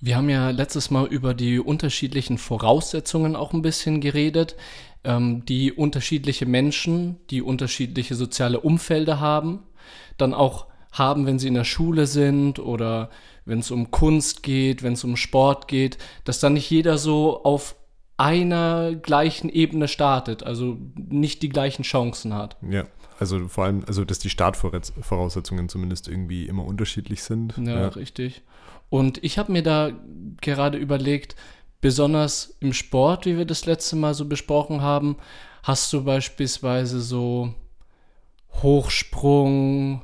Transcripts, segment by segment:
Wir haben ja letztes Mal über die unterschiedlichen Voraussetzungen auch ein bisschen geredet, ähm, die unterschiedliche Menschen, die unterschiedliche soziale Umfelder haben, dann auch haben, wenn sie in der Schule sind oder wenn es um Kunst geht, wenn es um Sport geht, dass dann nicht jeder so auf einer gleichen Ebene startet, also nicht die gleichen Chancen hat. Ja, also vor allem, also dass die Startvoraussetzungen zumindest irgendwie immer unterschiedlich sind. Ja, ja. richtig. Und ich habe mir da gerade überlegt, besonders im Sport, wie wir das letzte Mal so besprochen haben, hast du beispielsweise so Hochsprung,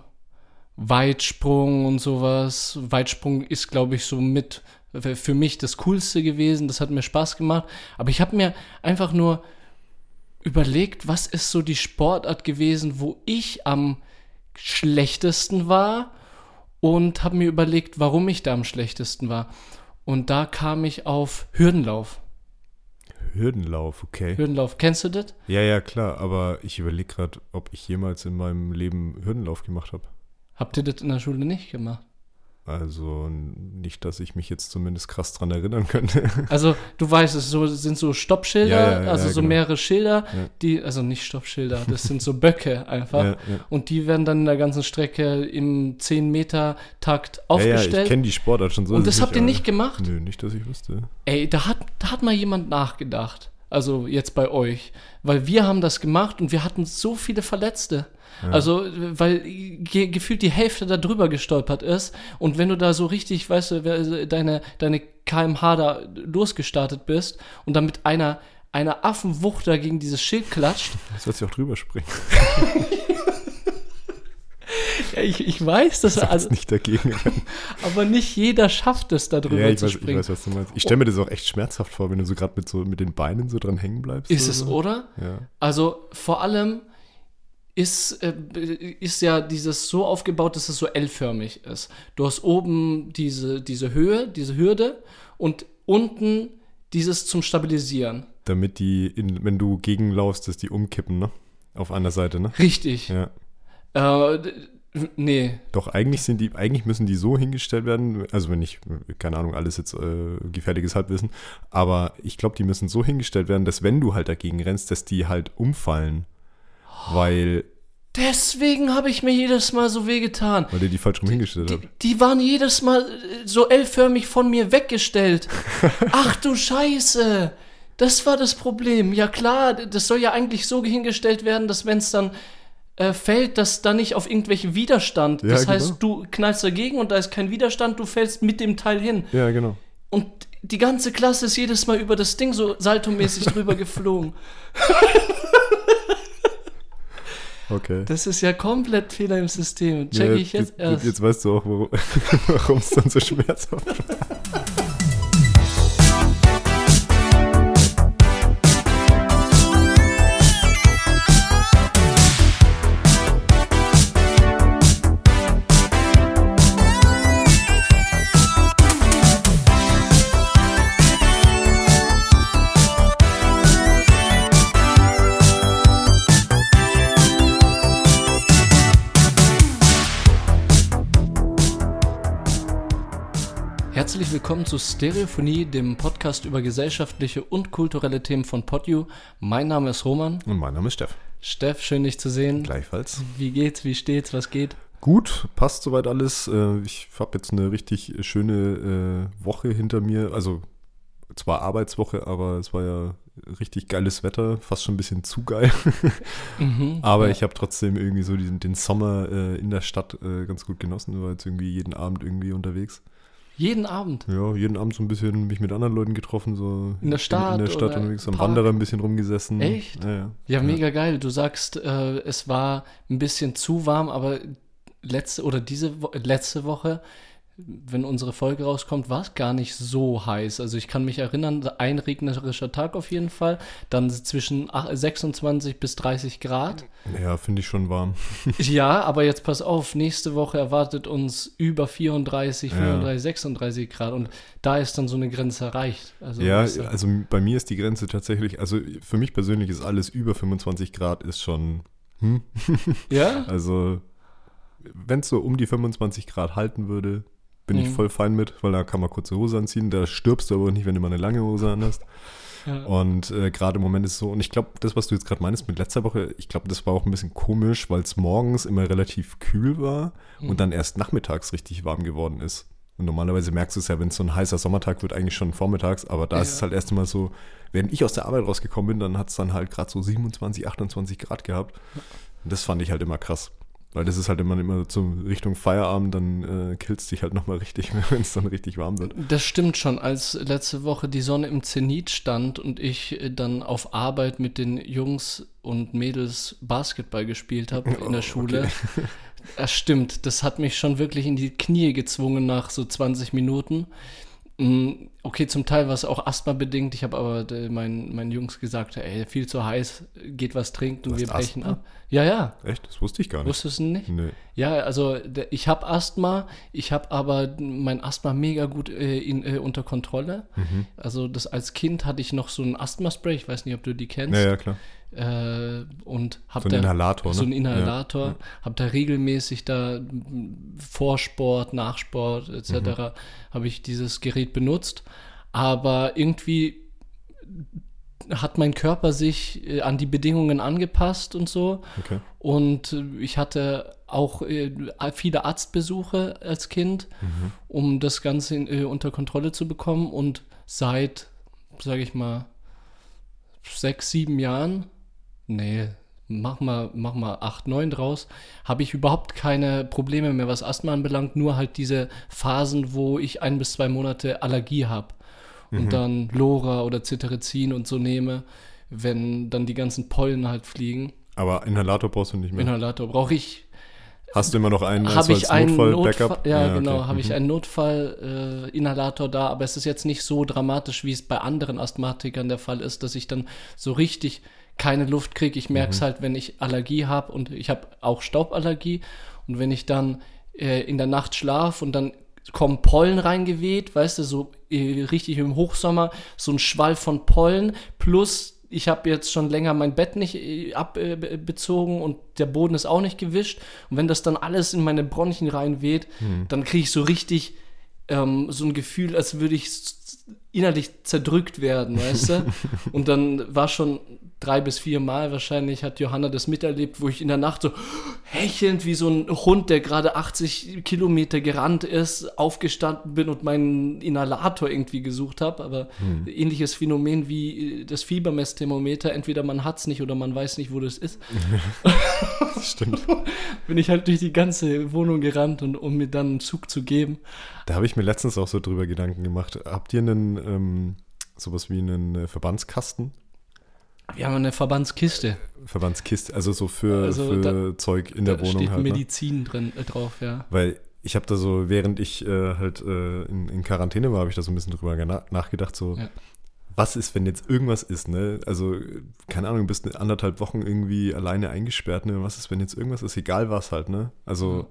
Weitsprung und sowas. Weitsprung ist, glaube ich, so mit für mich das Coolste gewesen. Das hat mir Spaß gemacht. Aber ich habe mir einfach nur überlegt, was ist so die Sportart gewesen, wo ich am schlechtesten war und habe mir überlegt, warum ich da am schlechtesten war. Und da kam ich auf Hürdenlauf. Hürdenlauf, okay. Hürdenlauf, kennst du das? Ja, ja, klar, aber ich überlege gerade, ob ich jemals in meinem Leben Hürdenlauf gemacht habe. Habt ihr das in der Schule nicht gemacht? Also nicht, dass ich mich jetzt zumindest krass dran erinnern könnte. Also du weißt, es so, sind so Stoppschilder, ja, ja, ja, also so genau. mehrere Schilder, die, also nicht Stoppschilder, das sind so Böcke einfach. Und die werden dann in der ganzen Strecke im 10-Meter-Takt aufgestellt. Ja, ich kenne die Sportart schon so. Und das habt ihr nicht gemacht? Nö, nicht, dass ich wüsste. Ey, da hat, da hat mal jemand nachgedacht. Also jetzt bei euch. Weil wir haben das gemacht und wir hatten so viele Verletzte. Ja. Also, weil ge gefühlt die Hälfte da drüber gestolpert ist. Und wenn du da so richtig, weißt du, deine, deine KMH da losgestartet bist und dann mit einer, einer Affenwucht da gegen dieses Schild klatscht. Das sollst du auch drüber springen. ja, ich, ich weiß, dass er also nicht dagegen rennen. Aber nicht jeder schafft es, da drüber ja, zu weiß, springen. Ich weiß, was du meinst. Ich stelle mir das auch echt schmerzhaft vor, wenn du so gerade mit, so, mit den Beinen so dran hängen bleibst. Ist es, so. oder? Ja. Also vor allem ist, äh, ist ja dieses so aufgebaut, dass es so L-förmig ist. Du hast oben diese, diese Höhe, diese Hürde und unten dieses zum Stabilisieren. Damit die, in, wenn du gegenlaufst, dass die umkippen, ne? Auf einer Seite, ne? Richtig. Ja. Äh, nee. Doch, eigentlich sind die, eigentlich müssen die so hingestellt werden, also wenn ich, keine Ahnung, alles jetzt äh, gefährliches Halbwissen, aber ich glaube, die müssen so hingestellt werden, dass wenn du halt dagegen rennst, dass die halt umfallen. Weil. Deswegen habe ich mir jedes Mal so wehgetan. Weil ihr die falsch rum hingestellt habt. Die, die waren jedes Mal äh, so L-förmig von mir weggestellt. Ach du Scheiße. Das war das Problem. Ja klar, das soll ja eigentlich so hingestellt werden, dass wenn es dann äh, fällt, dass da nicht auf irgendwelchen Widerstand. Ja, das genau. heißt, du knallst dagegen und da ist kein Widerstand, du fällst mit dem Teil hin. Ja, genau. Und die ganze Klasse ist jedes Mal über das Ding so saltomäßig drüber geflogen. Okay. Das ist ja komplett Fehler im System. Check ja, ich jetzt, jetzt erst. Jetzt weißt du auch, warum es dann so schmerzhaft war. willkommen zu Stereophonie, dem Podcast über gesellschaftliche und kulturelle Themen von PodU. Mein Name ist Roman. Und mein Name ist Steff. Steff, schön dich zu sehen. Gleichfalls. Wie geht's, wie steht's, was geht? Gut, passt soweit alles. Äh, ich habe jetzt eine richtig schöne äh, Woche hinter mir. Also zwar Arbeitswoche, aber es war ja richtig geiles Wetter, fast schon ein bisschen zu geil. mhm, aber ja. ich habe trotzdem irgendwie so den, den Sommer äh, in der Stadt ganz gut genossen, war jetzt irgendwie jeden Abend irgendwie unterwegs. Jeden Abend? Ja, jeden Abend so ein bisschen mich mit anderen Leuten getroffen, so in der Stadt. In der Stadt unterwegs, am Wanderer ein bisschen rumgesessen. Echt? Ja, ja. ja mega geil. Du sagst, äh, es war ein bisschen zu warm, aber letzte oder diese Wo letzte Woche wenn unsere Folge rauskommt, war es gar nicht so heiß. Also ich kann mich erinnern, ein regnerischer Tag auf jeden Fall, dann zwischen 26 bis 30 Grad. Ja, finde ich schon warm. ja, aber jetzt pass auf, nächste Woche erwartet uns über 34, 35, ja. 36 Grad und da ist dann so eine Grenze erreicht. Also, ja, also bei mir ist die Grenze tatsächlich, also für mich persönlich ist alles über 25 Grad ist schon, hm? Ja? Also wenn es so um die 25 Grad halten würde, Bin ich Mhm. voll fein mit, weil da kann man kurze Hose anziehen. Da stirbst du aber nicht, wenn du mal eine lange Hose anhast. Ja. Und äh, gerade im Moment ist es so, und ich glaube, das, was du jetzt gerade meinst mit letzter Woche, ich glaube, das war auch ein bisschen komisch, weil es morgens immer relativ kühl war Mhm. und dann erst nachmittags richtig warm geworden ist. Und normalerweise merkst du es ja, wenn es so ein heißer Sommertag wird, eigentlich schon vormittags, aber da ist Ja. es halt erst einmal so, während ich aus der Arbeit rausgekommen bin, dann hat es dann halt gerade so 27, 28 Grad gehabt. Und das fand ich halt immer krass. Weil das ist halt immer, immer so Richtung Feierabend, dann äh, killst dich halt nochmal richtig, wenn es dann richtig warm wird. Das stimmt schon, als letzte Woche die Sonne im Zenit stand und ich äh, dann auf Arbeit mit den Jungs und Mädels Basketball gespielt habe in der Oh, Schule. Das stimmt, das hat mich schon wirklich in die Knie gezwungen nach so 20 Minuten. Mm, Okay, zum Teil war es auch asthma-bedingt. Ich habe aber äh, meinen, meinen Jungs gesagt, ey, viel zu heiß, geht was trinken, Du wir brechen Asthma? ab. Ja, ja, Echt? Das wusste ich gar nicht. wusstest du nicht? Nee. Ja, also der, ich habe Asthma, ich habe aber mein Asthma mega gut äh, in, äh, unter Kontrolle. Mhm. Also das als Kind hatte ich noch so ein Asthma-Spray, ich weiß nicht, ob du die kennst. Ja, ja, klar. Äh, und habe So da Inhalator, ne? so ein Inhalator, Ja. habe da regelmäßig da m, vor Sport, nach Sport etc. Mhm. habe ich dieses Gerät benutzt, aber irgendwie hat mein Körper sich äh, an die Bedingungen angepasst und so. Okay. Und äh, ich hatte auch äh, viele Arztbesuche als Kind, Mhm. um das Ganze unter Kontrolle zu bekommen. Und seit, sage ich mal, sechs, sieben Jahren, nee, mach mal, mach mal acht, neun draus, habe ich überhaupt keine Probleme mehr, was Asthma anbelangt. Nur halt diese Phasen, wo ich ein bis zwei Monate Allergie habe und dann Lora oder Cetirizin und so nehme, wenn dann die ganzen Pollen halt fliegen. Aber Inhalator brauchst du nicht mehr. Inhalator brauche ich. Hast du immer noch einen Habe ich einen Notfall-Backup? Notfall, ja, genau, okay. habe ich Mhm. einen Notfall-Inhalator da, aber es ist jetzt nicht so dramatisch, wie es bei anderen Asthmatikern der Fall ist, dass ich dann so richtig keine Luft kriege. Ich merke es Mhm. halt, wenn ich Allergie habe und ich habe auch Stauballergie und wenn ich dann äh, in der Nacht schlafe und dann kommen Pollen reingeweht, weißt du, so äh, richtig im Hochsommer, so ein Schwall von Pollen plus ich habe jetzt schon länger mein Bett nicht äh, abbezogen und der Boden ist auch nicht gewischt. Und wenn das dann alles in meine Bronchien reinweht, dann kriege ich so richtig ähm, so ein Gefühl, als würde ich innerlich zerdrückt werden, weißt du? Und dann war schon drei bis vier Mal wahrscheinlich, hat Johanna das miterlebt, wo ich in der Nacht so hechelnd wie so ein Hund, der gerade 80 Kilometer gerannt ist, aufgestanden bin und meinen Inhalator irgendwie gesucht habe. Aber ähnliches Phänomen wie äh, das Fiebermessthermometer, entweder man hat es nicht oder man weiß nicht, wo das ist. Das stimmt. Bin ich halt durch die ganze Wohnung gerannt, und, um mir dann einen Zug zu geben. Da habe ich mir letztens auch so drüber Gedanken gemacht. Habt ihr einen, ähm, sowas wie einen äh, Verbandskasten? Wir haben eine Verbandskiste. Verbandskiste, also so für, Also für da- Zeug in der da Wohnung steht halt. Ne? Medizin drin äh, drauf, ja. Weil ich habe da so, während ich äh, halt äh, in, in Quarantäne war, habe ich da so ein bisschen drüber nachgedacht, so, Ja. was ist, wenn jetzt irgendwas ist, ne? Also, keine Ahnung, du bist anderthalb Wochen irgendwie alleine eingesperrt, ne? Was ist, wenn jetzt irgendwas ist, egal was halt, ne? Also,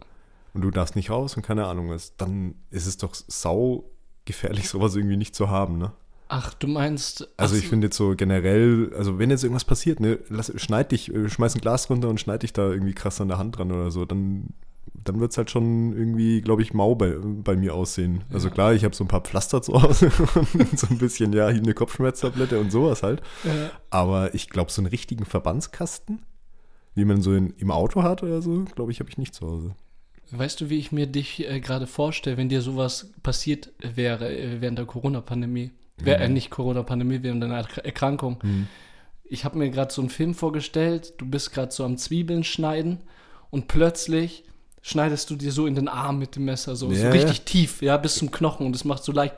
und du darfst nicht raus und keine Ahnung was, dann ist es doch sau gefährlich, sowas irgendwie nicht zu haben, ne? Ach, du meinst. Also ich finde jetzt so generell, also wenn jetzt irgendwas passiert, ne, lass, schneid dich, äh, schmeiß ein Glas runter und schneid dich da irgendwie krass an der Hand dran oder so, dann, dann wird es halt schon irgendwie, glaube ich, mau bei, bei mir aussehen. Also Ja. klar, ich habe so ein paar Pflaster zu Hause und so ein bisschen, ja, hier eine Kopfschmerztablette und sowas halt. äh, Aber ich glaube, so einen richtigen Verbandskasten, wie man so in, im Auto hat oder so, glaube ich, habe ich nicht zu Hause. weißt du, wie ich mir dich äh, gerade vorstelle, wenn dir sowas passiert wäre äh, während der Corona-Pandemie? Äh, nicht Corona-Pandemie, während deiner Erk- Erkrankung. Ich habe mir gerade so einen Film vorgestellt, du bist gerade so am Zwiebeln schneiden und plötzlich schneidest du dir so in den Arm mit dem Messer, so, so Ja, richtig tief, ja, bis zum Knochen und es macht so leicht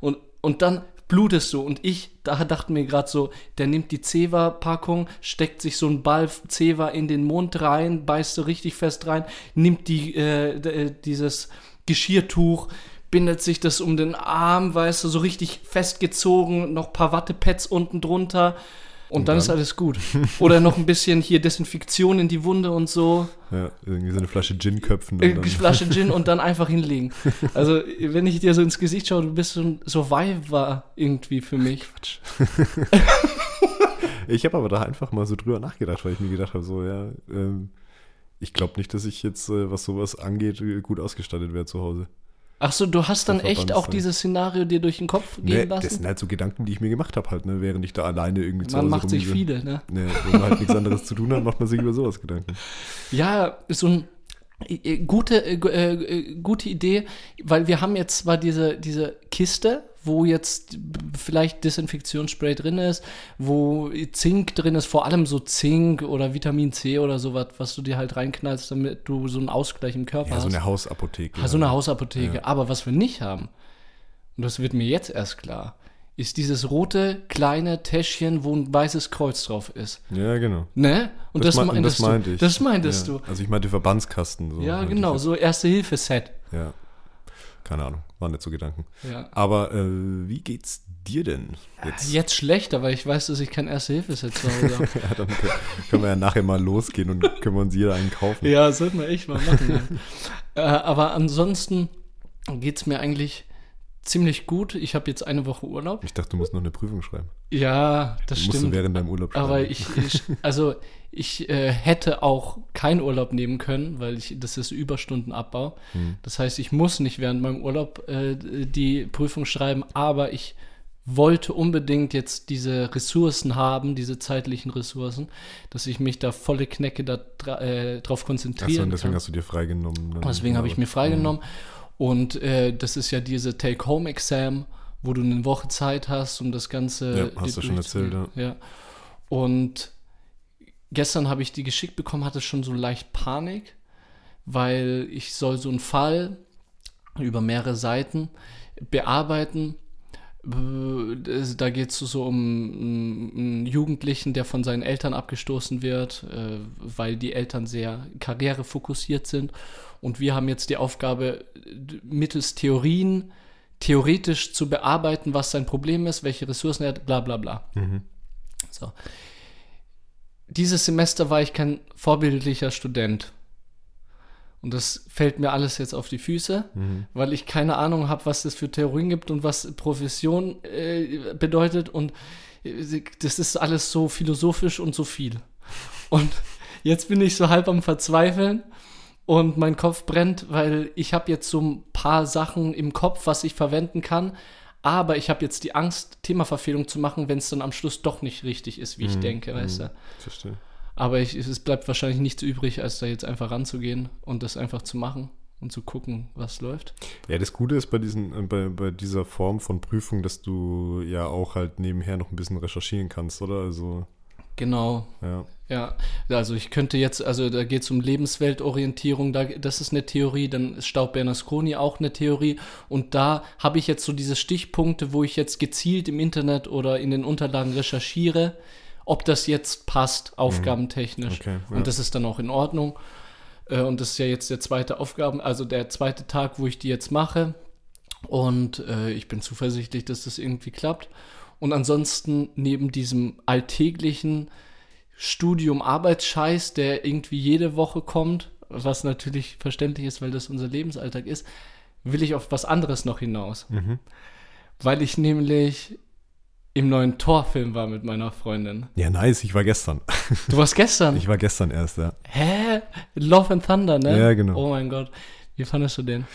und, und dann blutest du und ich, da dachte mir gerade so, der nimmt die Zewa-Packung, steckt sich so einen Ball Zewa in den Mund rein, beißt so richtig fest rein, nimmt die, äh, äh, dieses Geschirrtuch, bindet sich das um den Arm, weißt du, so richtig festgezogen, noch ein paar Wattepads unten drunter und, dann, dann? ist alles gut. Oder noch ein bisschen hier Desinfektion in die Wunde und so, Ja, irgendwie so eine Flasche Gin köpfen. und dann- Flasche Gin und dann einfach hinlegen. Also, wenn ich dir so ins Gesicht schaue, du bist so ein Survivor irgendwie für mich. Ich habe aber da einfach mal so drüber nachgedacht, weil ich mir gedacht habe, so, ja, ähm, ich glaube nicht, dass ich jetzt, äh, was sowas angeht, gut ausgestattet wäre zu Hause. Ach so, du hast dann echt auch dieses Szenario dir durch den Kopf gehen Nee, lassen? das sind halt so Gedanken, die ich mir gemacht habe, halt, ne, während ich da alleine irgendwie zu Man Hause macht sich rumliege. viele, ne? Ne, wenn man halt nichts anderes zu tun hat, macht man sich über sowas Gedanken. Ja, so ein äh, gute, äh, gu- äh, äh, gute Idee, weil wir haben jetzt zwar diese, diese Kiste, wo jetzt vielleicht Desinfektionsspray drin ist, wo Zink drin ist, vor allem so Zink oder Vitamin C oder sowas, was du dir halt reinknallst, damit du so einen Ausgleich im Körper Ja, hast. so eine Hausapotheke. Ah, so eine Hausapotheke. Ja. Aber was wir nicht haben, und das wird mir jetzt erst klar, ist dieses rote kleine Täschchen, wo ein weißes Kreuz drauf ist. Ja, genau. Ne? Und das, mei- meintest das meinte du. ich. Das meintest ja. du. Also ich meinte Verbandskasten. So Ja, genau, so Erste-Hilfe-Set. Ja. Keine Ahnung, waren nicht so Gedanken. Ja. Aber äh, wie geht's dir denn jetzt? Jetzt schlechter, weil ich weiß, dass ich kein Erste-Hilfe-Set zu Hause habe. Ja, dann können, wir ja nachher mal losgehen und können wir uns jeder einen kaufen. ja, sollten wir echt mal machen. äh, aber ansonsten geht es mir eigentlich ziemlich gut. Ich habe jetzt eine Woche Urlaub. Ich dachte, du musst noch eine Prüfung schreiben. Ja, das Die musst du stimmt. während deinem Urlaub schreiben. Aber ich, ich also ich äh, hätte auch keinen Urlaub nehmen können, weil ich das ist Überstundenabbau. Hm. Das heißt, ich muss nicht während meinem Urlaub äh, die Prüfung schreiben, aber ich wollte unbedingt jetzt diese Ressourcen haben, diese zeitlichen Ressourcen, dass ich mich da volle Knecke da dra äh, drauf Achso, konzentrieren und deswegen kann. hast du dir freigenommen. Deswegen habe ich mir freigenommen. Und äh, das ist ja diese Take-Home-Exam, wo du eine Woche Zeit hast, um das Ganze. Ja, hast du schon erzählt, durchzugehen. ja. Und gestern habe ich die geschickt bekommen, hatte schon so leicht Panik, weil ich soll so einen Fall über mehrere Seiten bearbeiten. Äh, Da geht es so um einen Jugendlichen, der von seinen Eltern abgestoßen wird, äh, weil die Eltern sehr karrierefokussiert sind. Und wir haben jetzt die Aufgabe, mittels Theorien theoretisch zu bearbeiten, was sein Problem ist, welche Ressourcen er hat, bla bla bla. Mhm. So. Dieses Semester war ich kein vorbildlicher Student. Und das fällt mir alles jetzt auf die Füße, Mhm. weil ich keine Ahnung habe, was es für Theorien gibt und was Profession äh, bedeutet. Und äh, das ist alles so philosophisch und so viel. Und jetzt bin ich so halb am Verzweifeln und mein Kopf brennt, weil ich habe jetzt so ein paar Sachen im Kopf, was ich verwenden kann. Aber ich habe jetzt die Angst, Themaverfehlung zu machen, wenn es dann am Schluss doch nicht richtig ist, wie ich Mhm, denke, weißt du. Verstehe. Aber ich, es bleibt wahrscheinlich nichts übrig, als da jetzt einfach ranzugehen und das einfach zu machen und zu gucken, was läuft. Ja, das Gute ist bei, diesen, äh, bei, bei dieser Form von Prüfung, dass du ja auch halt nebenher noch ein bisschen recherchieren kannst, oder? Also, Genau, ja. Ja. Also ich könnte jetzt, also da geht es um Lebensweltorientierung, da, das ist eine Theorie, dann ist Staub Bernasconi auch eine Theorie und da habe ich jetzt so diese Stichpunkte, wo ich jetzt gezielt im Internet oder in den Unterlagen recherchiere, ob das jetzt passt, aufgabentechnisch. Okay, ja. Und das ist dann auch in Ordnung. Äh, Und das ist ja jetzt der zweite Aufgaben, also der zweite Tag, wo ich die jetzt mache. Und äh, ich bin zuversichtlich, dass das irgendwie klappt. Und ansonsten neben diesem alltäglichen Studium-Arbeitsscheiß, der irgendwie jede Woche kommt, was natürlich verständlich ist, weil das unser Lebensalltag ist, will ich auf was anderes noch hinaus. Mhm. Weil ich nämlich im neuen Torfilm war mit meiner Freundin. Ja, nice, ich war gestern. Du warst gestern. Ich war gestern erst, ja. Hä? Love and Thunder, ne? Ja, genau. Oh mein Gott. Wie fandest du den?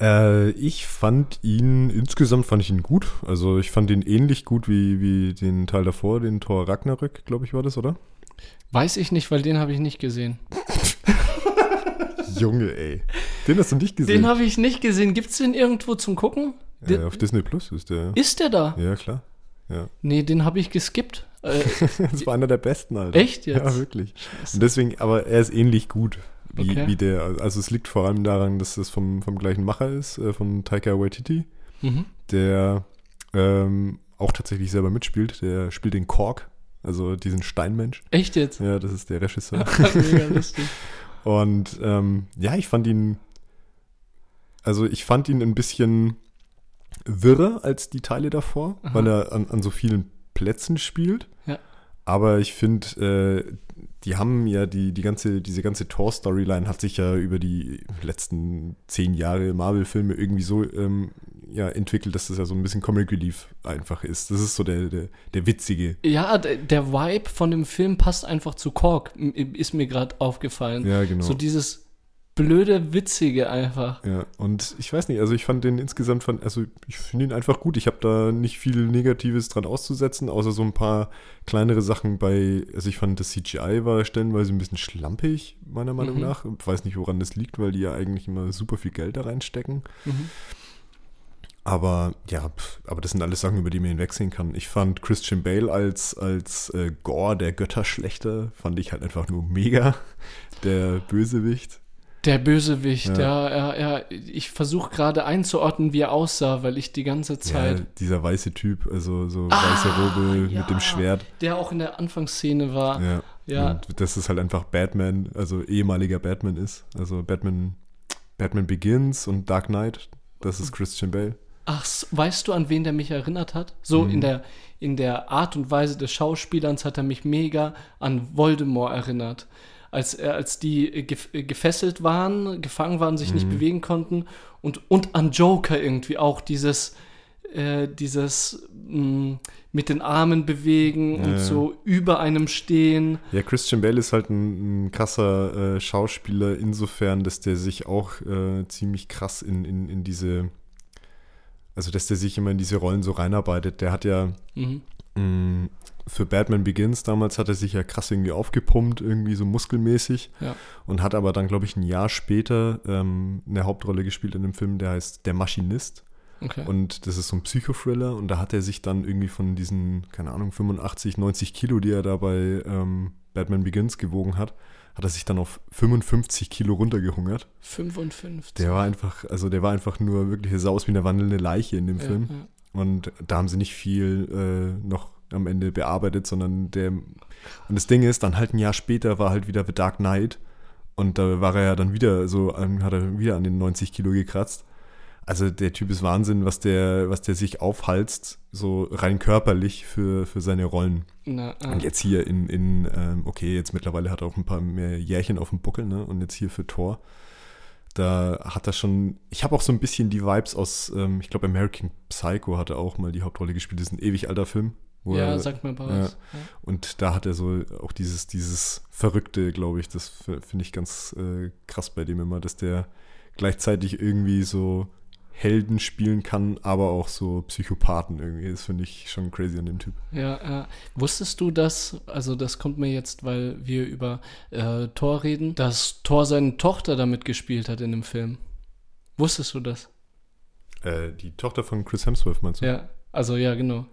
Äh, ich fand ihn, insgesamt fand ich ihn gut. Also ich fand ihn ähnlich gut wie, wie den Teil davor, den Tor Ragnarök, glaube ich, war das, oder? Weiß ich nicht, weil den habe ich nicht gesehen. Junge, ey. Den hast du nicht gesehen. Den habe ich nicht gesehen. Gibt's den irgendwo zum Gucken? äh, auf Disney Plus ist der. Ist der da? Ja, klar. Ja. Nee, den habe ich geskippt. Äh, Das war einer der besten, Alter. Echt jetzt? Ja, wirklich. Und deswegen, aber er ist ähnlich gut wie, Okay. wie der. Also es liegt vor allem daran, dass es vom, vom gleichen Macher ist, äh, von Taika Waititi, mhm. der ähm, auch tatsächlich selber mitspielt. Der spielt den Kork, also diesen Steinmensch. Echt jetzt? Ja, das ist der Regisseur. Mega lustig. Und ähm, ja, ich fand ihn, also ich fand ihn ein bisschen wirrer als die Teile davor, Aha. weil er an, an so vielen Plätzen spielt. Aber ich finde, äh, die haben ja die, die ganze, diese ganze Tor-Storyline hat sich ja über die letzten zehn Jahre Marvel-Filme irgendwie so ähm, ja, entwickelt, dass das ja so ein bisschen Comic Relief einfach ist. Das ist so der, der, der witzige. Ja, d- der Vibe von dem Film passt einfach zu Kork, m- ist mir gerade aufgefallen. Ja, genau. So dieses blöde, witzige einfach. Ja, und ich weiß nicht, also ich fand den insgesamt, fand, also ich finde ihn einfach gut. Ich habe da nicht viel Negatives dran auszusetzen, außer so ein paar kleinere Sachen bei, also ich fand das CGI war stellenweise ein bisschen schlampig, meiner Meinung Mhm. nach. Ich weiß nicht, woran das liegt, weil die ja eigentlich immer super viel Geld da reinstecken. Mhm. Aber ja, aber das sind alles Sachen, über die man hinwegsehen kann. Ich fand Christian Bale als, als äh, Gore, der Götterschlechter, fand ich halt einfach nur mega. Der Bösewicht. Der Bösewicht, Ja. ja, ja, ja. Ich versuche gerade einzuordnen, wie er aussah, weil ich die ganze Zeit. Ja, dieser weiße Typ, also so Ah, weiße Robe ja. mit dem Schwert. Der auch in der Anfangsszene war. Ja. Ja. Und das ist halt einfach Batman, also ehemaliger Batman ist. Also Batman, Batman Begins und Dark Knight, das ist Christian Bale. Ach, weißt du, an wen der mich erinnert hat? So Mhm. in, der, in der Art und Weise des Schauspielerns hat er mich mega an Voldemort erinnert. Als, er, als die äh, gef äh, gefesselt waren, gefangen waren, sich Mhm. nicht bewegen konnten. Und, und an Joker irgendwie auch dieses, äh, dieses mh, mit den Armen bewegen Ja, und so über einem stehen. Ja, Christian Bale ist halt ein, ein krasser äh, Schauspieler insofern, dass der sich auch äh, ziemlich krass in, in, in diese, also dass der sich immer in diese Rollen so reinarbeitet. Der hat ja Mhm. mh, für Batman Begins damals hat er sich ja krass irgendwie aufgepumpt, irgendwie so muskelmäßig Ja. und hat aber dann, glaube ich, ein Jahr später ähm, eine Hauptrolle gespielt in einem Film, der heißt Der Maschinist. Okay. Und das ist so ein Psychothriller und da hat er sich dann irgendwie von diesen, keine Ahnung, 85, 90 Kilo, die er da bei ähm, Batman Begins gewogen hat, hat er sich dann auf 55 Kilo runtergehungert. 55. Der war einfach, also der war einfach nur wirklich, er sah aus wie eine wandelnde Leiche in dem ja, Film. ja. Und da haben sie nicht viel äh, noch am Ende bearbeitet, sondern der. Und das Ding ist, dann halt ein Jahr später war halt wieder The Dark Knight. Und da war er ja dann wieder so, hat er wieder an den 90 Kilo gekratzt. Also der Typ ist Wahnsinn, was der, was der sich aufhalst, so rein körperlich für, für seine Rollen. Na, ah. Und jetzt hier in, in ähm, okay, jetzt mittlerweile hat er auch ein paar mehr Jährchen auf dem Buckel, ne? Und jetzt hier für Thor. Da hat er schon, ich habe auch so ein bisschen die Vibes aus, ähm, ich glaube, American Psycho hat er auch mal die Hauptrolle gespielt. Das ist ein ewig alter Film. Ja, er, sag mal was. ja. Ja. und da hat er so auch dieses, dieses Verrückte, glaube ich, das finde ich ganz äh, krass bei dem immer, dass der gleichzeitig irgendwie so Helden spielen kann, aber auch so Psychopathen irgendwie. Das finde ich schon crazy an dem Typ. Ja, ja. Wusstest du das, also das kommt mir jetzt, weil wir über äh, Thor reden, dass Thor seine Tochter damit gespielt hat in dem Film? Wusstest du das? Äh, die Tochter von Chris Hemsworth meinst du? Ja, also ja, genau.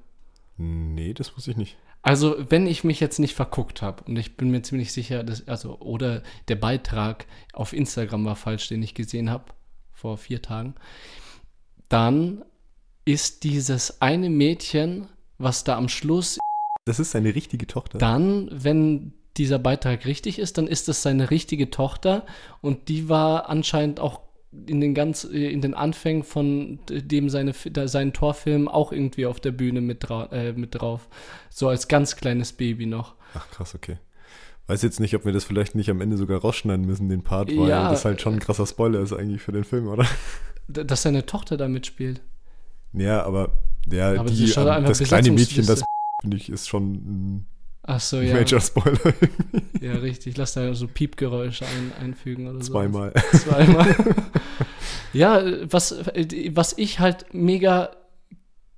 Nee, das wusste ich nicht. Also, wenn ich mich jetzt nicht verguckt habe, und ich bin mir ziemlich sicher, dass, also, oder der Beitrag auf Instagram war falsch, den ich gesehen habe, vor vier Tagen, dann ist dieses eine Mädchen, was da am Schluss Das ist seine richtige Tochter. Dann, wenn dieser Beitrag richtig ist, dann ist es seine richtige Tochter und die war anscheinend auch in den ganz äh, in den Anfängen von dem seine da- seinen Torfilm auch irgendwie auf der Bühne mit, dra äh, mit drauf, so als ganz kleines Baby noch. Ach krass, okay. Weiß jetzt nicht, ob wir das vielleicht nicht am Ende sogar rausschneiden müssen, den Part, weil Ja, das halt schon ein krasser Spoiler ist eigentlich für den Film, oder? Dass seine Tochter da mitspielt. Ja, aber ja, Aber das die, schon ähm, das kleine Mädchen, das finde ich, ist schon ein Ach so, ja. Major Spoiler. Ja, richtig. Lass da so Piepgeräusche ein, einfügen oder so. Zweimal. Zweimal. ja, was, was ich halt mega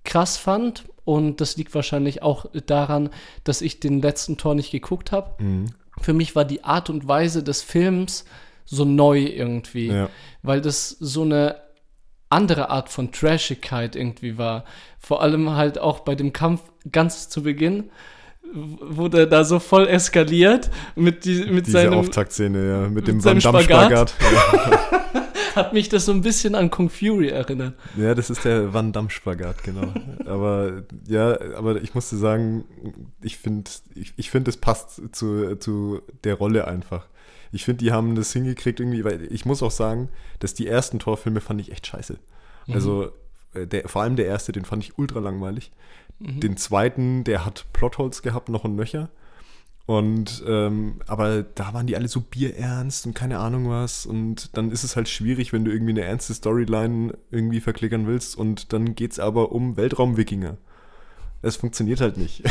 krass fand, und das liegt wahrscheinlich auch daran, dass ich den letzten Tor nicht geguckt habe. Mhm. Für mich war die Art und Weise des Films so neu irgendwie, Ja. weil das so eine andere Art von Trashigkeit irgendwie war. Vor allem halt auch bei dem Kampf ganz zu Beginn wurde da so voll eskaliert mit, die, mit Diese seinem Auftaktszene, ja, mit, mit dem Van Damme-Spagat. hat mich das so ein bisschen an Kung Fury erinnert. Ja. das ist der Van Damme-Spagat, genau. aber ja, aber ich musste sagen, ich finde, ich, ich finde, es passt zu, zu der Rolle einfach. Ich finde, die haben das hingekriegt irgendwie, weil ich muss auch sagen, dass die ersten Torfilme fand ich echt scheiße. Mhm. Also äh, der, vor allem der erste, den fand ich ultra langweilig. Mhm. Den zweiten, der hat Plotholes gehabt, noch ein Nöcher. Und ähm, aber da waren die alle so bierernst und keine Ahnung was. Und dann ist es halt schwierig, wenn du irgendwie eine ernste Storyline irgendwie verklickern willst. Und dann geht es aber um Weltraum-Wikinger. Es funktioniert halt nicht.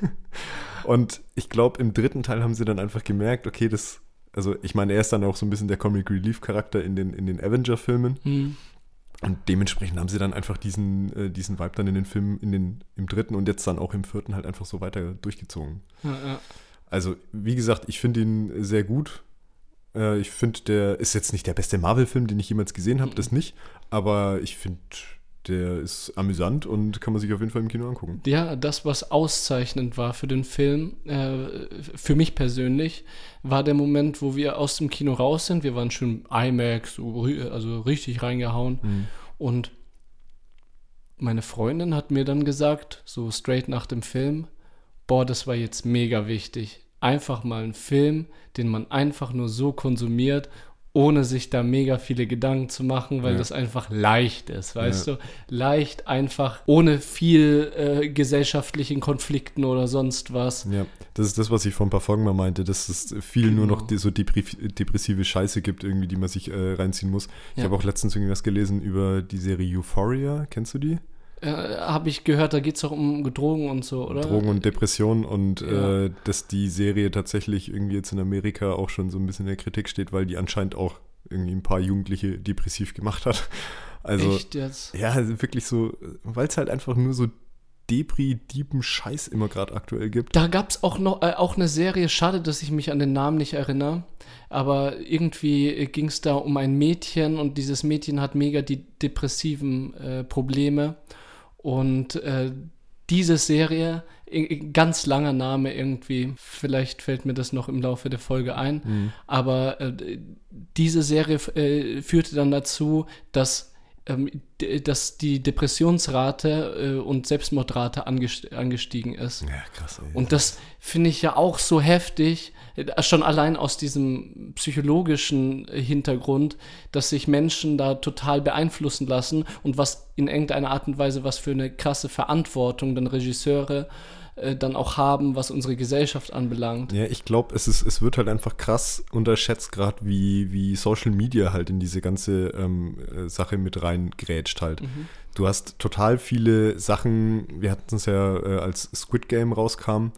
und ich glaube, im dritten Teil haben sie dann einfach gemerkt, okay, das Also ich meine, er ist dann auch so ein bisschen der Comic Relief Charakter in den, in den Avenger-Filmen. Hm. Und dementsprechend haben sie dann einfach diesen, äh, diesen Vibe dann in den Filmen, in den, im dritten und jetzt dann auch im vierten halt einfach so weiter durchgezogen. Ja, ja. Also, wie gesagt, ich finde ihn sehr gut. Äh, ich finde, der ist jetzt nicht der beste Marvel-Film, den ich jemals gesehen habe, das nicht. Aber ich finde, der ist amüsant und kann man sich auf jeden Fall im Kino angucken. Ja, das, was auszeichnend war für den Film, äh, für mich persönlich, war der Moment, wo wir aus dem Kino raus sind. Wir waren schon IMAX, also richtig reingehauen. Und meine Freundin hat mir dann gesagt, so straight nach dem Film, boah, das war jetzt mega wichtig. Einfach mal ein Film, den man einfach nur so konsumiert, ohne sich da mega viele Gedanken zu machen, weil Ja. das einfach leicht ist, weißt Ja. du? Leicht, einfach, ohne viel äh, gesellschaftlichen Konflikten oder sonst was. Ja, das ist das, was ich vor ein paar Folgen mal meinte, dass es viel nur noch Genau. so depressive Scheiße gibt, irgendwie, die man sich äh, reinziehen muss. Ich Ja. habe auch letztens irgendwas gelesen über die Serie Euphoria. Kennst du die? Äh, Habe ich gehört, da geht es auch um Drogen und so, oder? Drogen und Depressionen und Ja. äh, dass die Serie tatsächlich irgendwie jetzt in Amerika auch schon so ein bisschen in der Kritik steht, weil die anscheinend auch irgendwie ein paar Jugendliche depressiv gemacht hat. Also Echt jetzt? ja, also wirklich so, weil es halt einfach nur so Depri-Diepen Scheiß immer gerade aktuell gibt. Da gab es auch noch äh, auch eine Serie, schade, dass ich mich an den Namen nicht erinnere, aber irgendwie ging es da um ein Mädchen und dieses Mädchen hat mega die depressiven äh, Probleme und äh, diese Serie, ganz langer Name irgendwie, vielleicht fällt mir das noch im Laufe der Folge ein, aber äh, diese Serie äh, führte dann dazu, dass dass die Depressionsrate äh, und Selbstmordrate angest angestiegen ist. Ja, krass, ey. Und das finde ich ja auch so heftig, äh, schon allein aus diesem psychologischen äh, Hintergrund, dass sich Menschen da total beeinflussen lassen und was in irgendeiner Art und Weise, was für eine krasse Verantwortung dann Regisseure äh, dann auch haben, was unsere Gesellschaft anbelangt. Ja, ich glaube, es, ist, es wird halt einfach krass unterschätzt, gerade wie, wie Social Media halt in diese ganze ähm, äh, Sache mit reingrätscht halt. Du hast total viele Sachen, wir hatten es ja, äh, als Squid Game rauskam,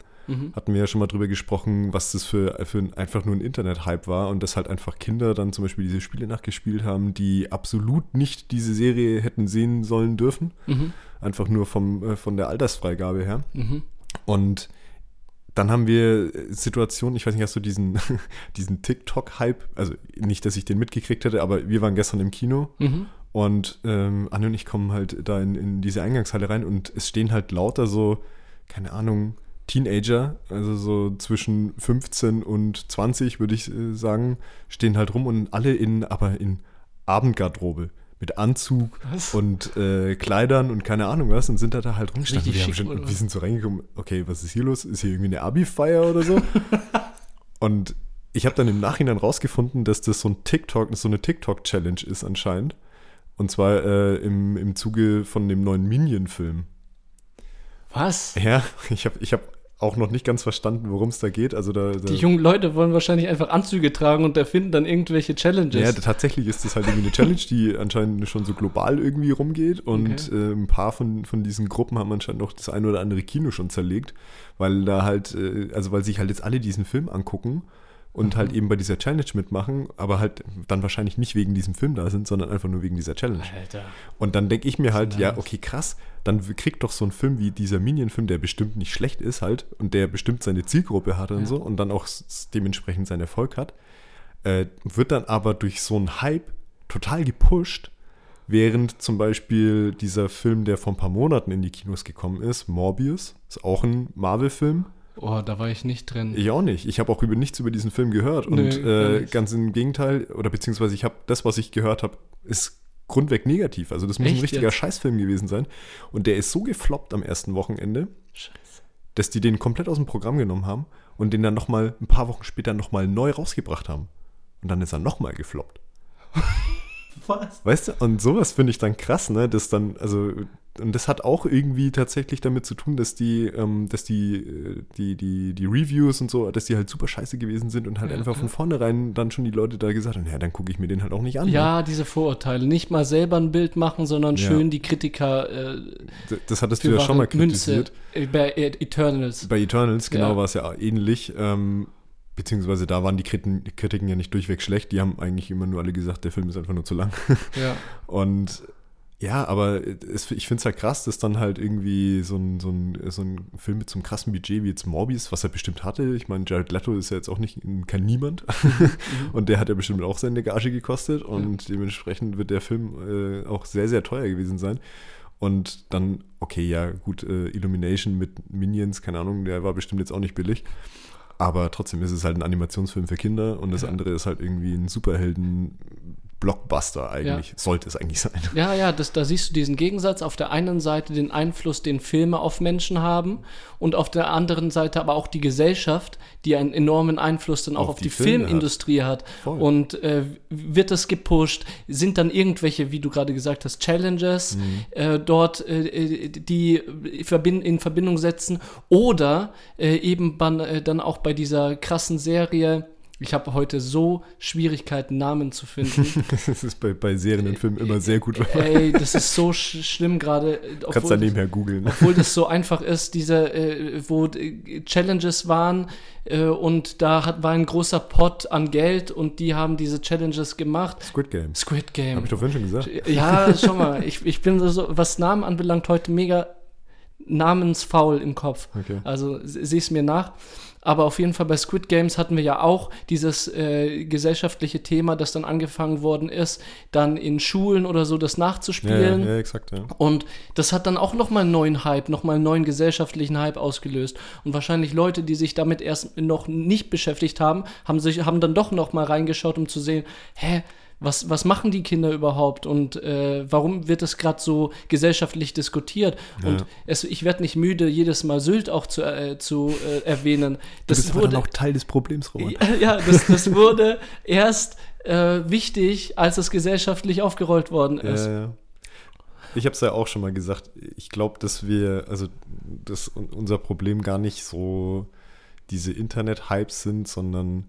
hatten wir ja schon mal drüber gesprochen, was das für, für ein, einfach nur ein Internet-Hype war und dass halt einfach Kinder dann zum Beispiel diese Spiele nachgespielt haben, die absolut nicht diese Serie hätten sehen sollen dürfen. Einfach nur vom, äh, von der Altersfreigabe her. Und dann haben wir Situationen, ich weiß nicht, hast du diesen, diesen TikTok-Hype, also nicht, dass ich den mitgekriegt hätte, aber wir waren gestern im Kino Mhm. und ähm, Anne und ich kommen halt da in, in diese Eingangshalle rein und es stehen halt lauter so, keine Ahnung, Teenager, also so zwischen 15 und 20, würde ich äh, sagen, stehen halt rum und alle in, aber in Abendgarderobe. Mit Anzug Was? und äh, Kleidern und keine Ahnung was und sind da, da halt rumgestanden. Wir, schon, wir sind so reingekommen, okay, was ist hier los? Ist hier irgendwie eine Abi-Feier oder so? und ich habe dann im Nachhinein rausgefunden, dass das so ein TikTok, so eine TikTok-Challenge ist anscheinend. Und zwar äh, im, im Zuge von dem neuen Minion-Film. Was? Ja, ich habe ich hab auch noch nicht ganz verstanden, worum es da geht. Also da, da Die jungen Leute wollen wahrscheinlich einfach Anzüge tragen und erfinden dann irgendwelche Challenges. Ja, tatsächlich ist das halt irgendwie eine Challenge, die anscheinend schon so global irgendwie rumgeht. Und Okay. äh, ein paar von, von diesen Gruppen haben anscheinend auch das ein oder andere Kino schon zerlegt, weil da halt, äh, also weil sich halt jetzt alle diesen Film angucken und halt eben bei dieser Challenge mitmachen, aber halt dann wahrscheinlich nicht wegen diesem Film da sind, sondern einfach nur wegen dieser Challenge. Alter. Und dann denke ich mir halt, ja, okay, krass, dann kriegt doch so ein Film wie dieser Minion-Film, der bestimmt nicht schlecht ist halt und der bestimmt seine Zielgruppe hat und Ja. so und dann auch dementsprechend seinen Erfolg hat, äh, wird dann aber durch so einen Hype total gepusht, während zum Beispiel dieser Film, der vor ein paar Monaten in die Kinos gekommen ist, Morbius, ist auch ein Marvel-Film. Oh, da war ich nicht drin. Ich auch nicht. Ich habe auch über nichts über diesen Film gehört. Und Nö, gar äh, ganz im Gegenteil, oder beziehungsweise ich habe das, was ich gehört habe, ist grundweg negativ. Also das muss Echt ein richtiger jetzt? Scheißfilm gewesen sein. Und der ist so gefloppt am ersten Wochenende, Scheiße. dass die den komplett aus dem Programm genommen haben und den dann nochmal ein paar Wochen später nochmal neu rausgebracht haben. Und dann ist er nochmal gefloppt. Was? Weißt du, und sowas finde ich dann krass, ne? Das dann, also, und das hat auch irgendwie tatsächlich damit zu tun, dass die, ähm, dass die, äh, die, die, die Reviews und so, dass die halt super scheiße gewesen sind und halt Ja, einfach von vornherein dann schon die Leute da gesagt haben, ja, dann gucke ich mir den halt auch nicht an. Ne? Ja, diese Vorurteile. Nicht mal selber ein Bild machen, sondern Ja. schön die Kritiker äh, D- Das hattest du ja schon mal wahre Münze kritisiert. äh, bei Eternals. Bei Eternals, genau, Ja. war es ja ähnlich. Ähm, beziehungsweise da waren die Kritiken ja nicht durchweg schlecht. Die haben eigentlich immer nur alle gesagt, der Film ist einfach nur zu lang. Ja. Und ja, aber es, ich finde es halt krass, dass dann halt irgendwie so ein, so, ein, so ein Film mit so einem krassen Budget wie jetzt Morbius, was er bestimmt hatte. Ich meine, Jared Leto ist ja jetzt auch nicht kein Niemand. und der hat ja bestimmt auch seine Gage gekostet. Und ja. dementsprechend wird der Film äh, auch sehr, sehr teuer gewesen sein. Und dann, okay, ja, gut, äh, Illumination mit Minions, keine Ahnung, der war bestimmt jetzt auch nicht billig. Aber trotzdem ist es halt ein Animationsfilm für Kinder und das ja. andere ist halt irgendwie ein Superhelden Blockbuster eigentlich, ja. sollte es eigentlich sein. Ja, ja, das, da siehst du diesen Gegensatz. Auf der einen Seite den Einfluss, den Filme auf Menschen haben und auf der anderen Seite aber auch die Gesellschaft, die einen enormen Einfluss dann auch auf, auf die, die Filmindustrie hat. hat. Und äh, wird das gepusht? Sind dann irgendwelche, wie du gerade gesagt hast, Challenges mhm. äh, dort, äh, die in Verbindung setzen? Oder äh, eben äh, dann auch bei dieser krassen Serie ich habe heute so Schwierigkeiten, Namen zu finden. das ist bei, bei Serien und Filmen immer sehr gut. Ey, das ist so sch schlimm gerade. Kannst du nebenher googeln. Obwohl das so einfach ist, diese, äh, wo Challenges waren äh, und da hat, war ein großer Pot an Geld und die haben diese Challenges gemacht. Squid Game. Squid Game. Hab ich doch vorhin schon gesagt. Ja, schau mal, ich, ich bin so, was Namen anbelangt, heute mega namensfaul im Kopf. Okay. Also sieh es mir nach. Aber auf jeden Fall bei Squid Games hatten wir ja auch dieses äh, gesellschaftliche Thema, das dann angefangen worden ist, dann in Schulen oder so das nachzuspielen. Ja, ja, exakt, ja. Und das hat dann auch nochmal einen neuen Hype, nochmal einen neuen gesellschaftlichen Hype ausgelöst. Und wahrscheinlich Leute, die sich damit erst noch nicht beschäftigt haben, haben sich, haben dann doch nochmal reingeschaut, um zu sehen, hä, was, was machen die Kinder überhaupt und äh, warum wird das gerade so gesellschaftlich diskutiert? Ja. Und es, ich werde nicht müde, jedes Mal Sylt auch zu, äh, zu äh, erwähnen. Das ist wurde auch Teil des Problems, Roman. Ja, das, das wurde erst äh, wichtig, als es gesellschaftlich aufgerollt worden ist. Ja, ja. Ich habe es ja auch schon mal gesagt. Ich glaube, dass wir, also dass unser Problem gar nicht so diese Internet-Hypes sind, sondern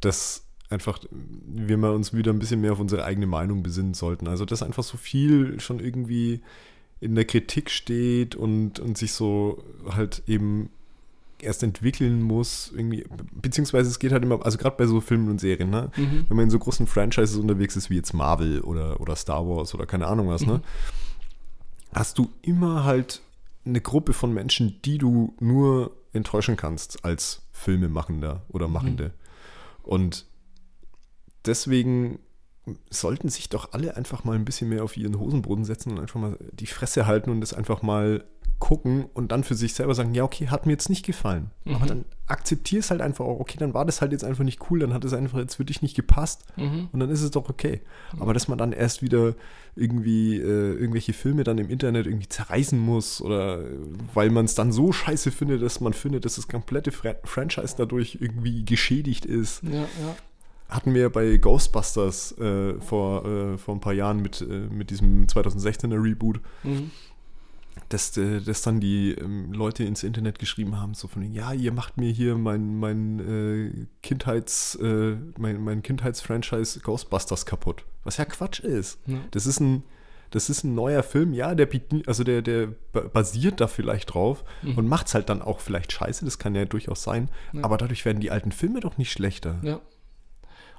dass einfach wir mal uns wieder ein bisschen mehr auf unsere eigene Meinung besinnen sollten. Also dass einfach so viel schon irgendwie in der Kritik steht und, und sich so halt eben erst entwickeln muss, irgendwie, beziehungsweise es geht halt immer, also gerade bei so Filmen und Serien, ne? Mhm. Wenn man in so großen Franchises unterwegs ist, wie jetzt Marvel oder, oder Star Wars oder keine Ahnung was, ne? mhm. ne? Hast du immer halt eine Gruppe von Menschen, die du nur enttäuschen kannst als Filmemachender oder Machende. Mhm. Und deswegen sollten sich doch alle einfach mal ein bisschen mehr auf ihren Hosenboden setzen und einfach mal die Fresse halten und das einfach mal gucken und dann für sich selber sagen, ja, okay, hat mir jetzt nicht gefallen. Mhm. Aber dann akzeptier es halt einfach auch, okay, dann war das halt jetzt einfach nicht cool, dann hat es einfach jetzt für dich nicht gepasst mhm. und dann ist es doch okay. Mhm. Aber dass man dann erst wieder irgendwie äh, irgendwelche Filme dann im Internet irgendwie zerreißen muss oder weil man es dann so scheiße findet, dass man findet, dass das komplette Fra Franchise dadurch irgendwie geschädigt ist. Ja, ja hatten wir bei Ghostbusters äh, vor, äh, vor ein paar Jahren mit, äh, mit diesem 2016er Reboot, mhm. dass, äh, dass dann die ähm, Leute ins Internet geschrieben haben, so von, ja, ihr macht mir hier mein, mein äh, Kindheits, äh, mein, mein Kindheitsfranchise Ghostbusters kaputt. Was ja Quatsch ist. Ja. Das ist ein das ist ein neuer Film, ja, der, also der, der basiert da vielleicht drauf mhm. und macht es halt dann auch vielleicht scheiße, das kann ja durchaus sein, ja. aber dadurch werden die alten Filme doch nicht schlechter. Ja.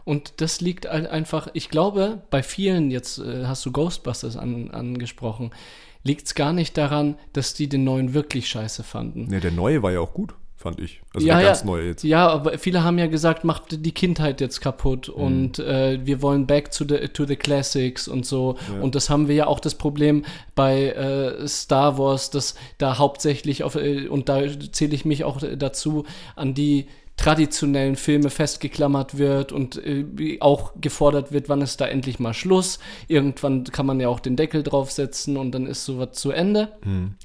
Und das liegt einfach, ich glaube, bei vielen, jetzt äh, hast du Ghostbusters an, angesprochen, liegt es gar nicht daran, dass die den neuen wirklich scheiße fanden. Ne, der neue war ja auch gut, fand ich. Also ja, der ganz ja, neue jetzt. Ja, aber viele haben ja gesagt, macht die Kindheit jetzt kaputt mhm. und äh, wir wollen back to the, to the classics und so. Ja. Und das haben wir ja auch das Problem bei äh, Star Wars, dass da hauptsächlich auf, äh, und da zähle ich mich auch dazu, an die traditionellen Filme festgeklammert wird und äh, auch gefordert wird, wann ist da endlich mal Schluss. Irgendwann kann man ja auch den Deckel draufsetzen und dann ist sowas zu Ende. Mhm.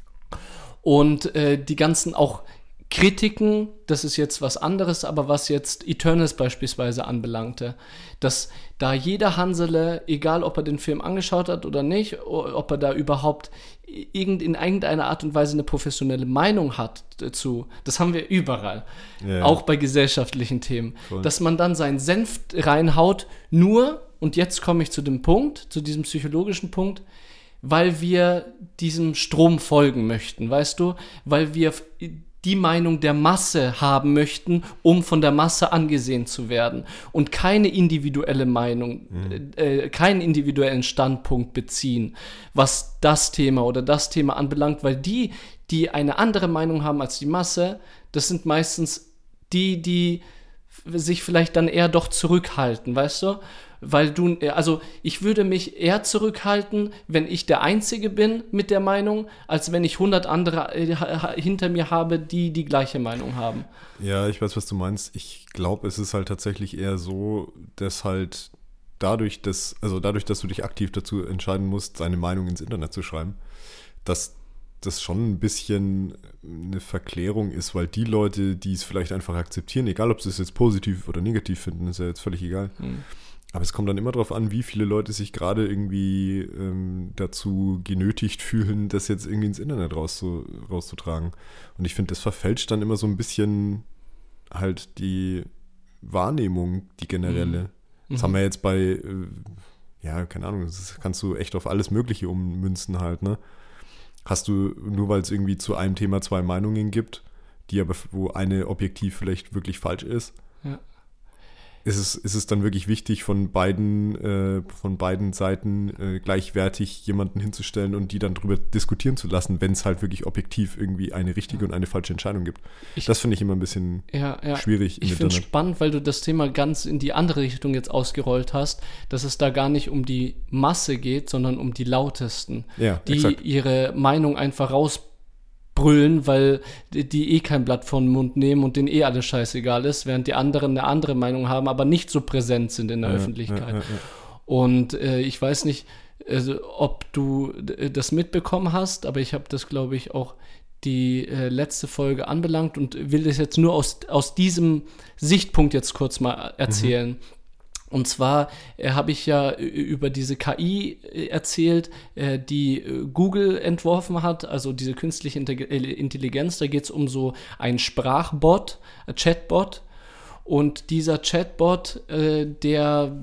Und äh, die ganzen auch Kritiken, das ist jetzt was anderes, aber was jetzt Eternals beispielsweise anbelangte, dass da jeder Hansele, egal ob er den Film angeschaut hat oder nicht, ob er da überhaupt irgend, in irgendeiner Art und Weise eine professionelle Meinung hat dazu, das haben wir überall, ja. auch bei gesellschaftlichen Themen, cool. dass man dann seinen Senf reinhaut, nur, und jetzt komme ich zu dem Punkt, zu diesem psychologischen Punkt, weil wir diesem Strom folgen möchten, weißt du? Weil wir die Meinung der Masse haben möchten, um von der Masse angesehen zu werden und keine individuelle Meinung, mhm. äh, keinen individuellen Standpunkt beziehen, was das Thema oder das Thema anbelangt, weil die, die eine andere Meinung haben als die Masse, das sind meistens die, die sich vielleicht dann eher doch zurückhalten, weißt du? Weil du, also ich würde mich eher zurückhalten, wenn ich der Einzige bin mit der Meinung, als wenn ich 100 andere äh, hinter mir habe, die die gleiche Meinung haben. Ja, ich weiß, was du meinst. Ich glaube, es ist halt tatsächlich eher so, dass halt dadurch, dass, also dadurch, dass du dich aktiv dazu entscheiden musst, seine Meinung ins Internet zu schreiben, dass das schon ein bisschen eine Verklärung ist, weil die Leute, die es vielleicht einfach akzeptieren, egal ob sie es jetzt positiv oder negativ finden, ist ja jetzt völlig egal. Hm aber es kommt dann immer darauf an, wie viele Leute sich gerade irgendwie ähm, dazu genötigt fühlen, das jetzt irgendwie ins Internet rauszu, rauszutragen. Und ich finde, das verfälscht dann immer so ein bisschen halt die Wahrnehmung, die generelle. Mhm. Das haben wir jetzt bei, äh, ja, keine Ahnung, das kannst du echt auf alles Mögliche ummünzen halt, ne? Hast du, nur weil es irgendwie zu einem Thema zwei Meinungen gibt, die aber, wo eine objektiv vielleicht wirklich falsch ist, ja ist es, ist es dann wirklich wichtig, von beiden, äh, von beiden Seiten äh, gleichwertig jemanden hinzustellen und die dann darüber diskutieren zu lassen, wenn es halt wirklich objektiv irgendwie eine richtige ja. und eine falsche Entscheidung gibt. Ich, das finde ich immer ein bisschen ja, ja. schwierig. Ich finde es spannend, weil du das Thema ganz in die andere Richtung jetzt ausgerollt hast, dass es da gar nicht um die Masse geht, sondern um die Lautesten, die exakt. ihre Meinung einfach rausbringen brüllen, weil die eh kein Blatt von Mund nehmen und denen eh alles scheißegal ist, während die anderen eine andere Meinung haben, aber nicht so präsent sind in der ja, Öffentlichkeit. Ja, ja, und äh, ich weiß nicht, also, ob du das mitbekommen hast, aber ich habe das, glaube ich, auch die äh, letzte Folge anbelangt und will das jetzt nur aus, aus diesem Sichtpunkt jetzt kurz mal erzählen. Mhm. Und zwar äh, habe ich ja über diese KI äh, erzählt, äh, die äh, Google entworfen hat, also diese künstliche äh, Intelligenz. Da geht es um so einen Sprachbot, Chatbot. Und dieser Chatbot, äh, der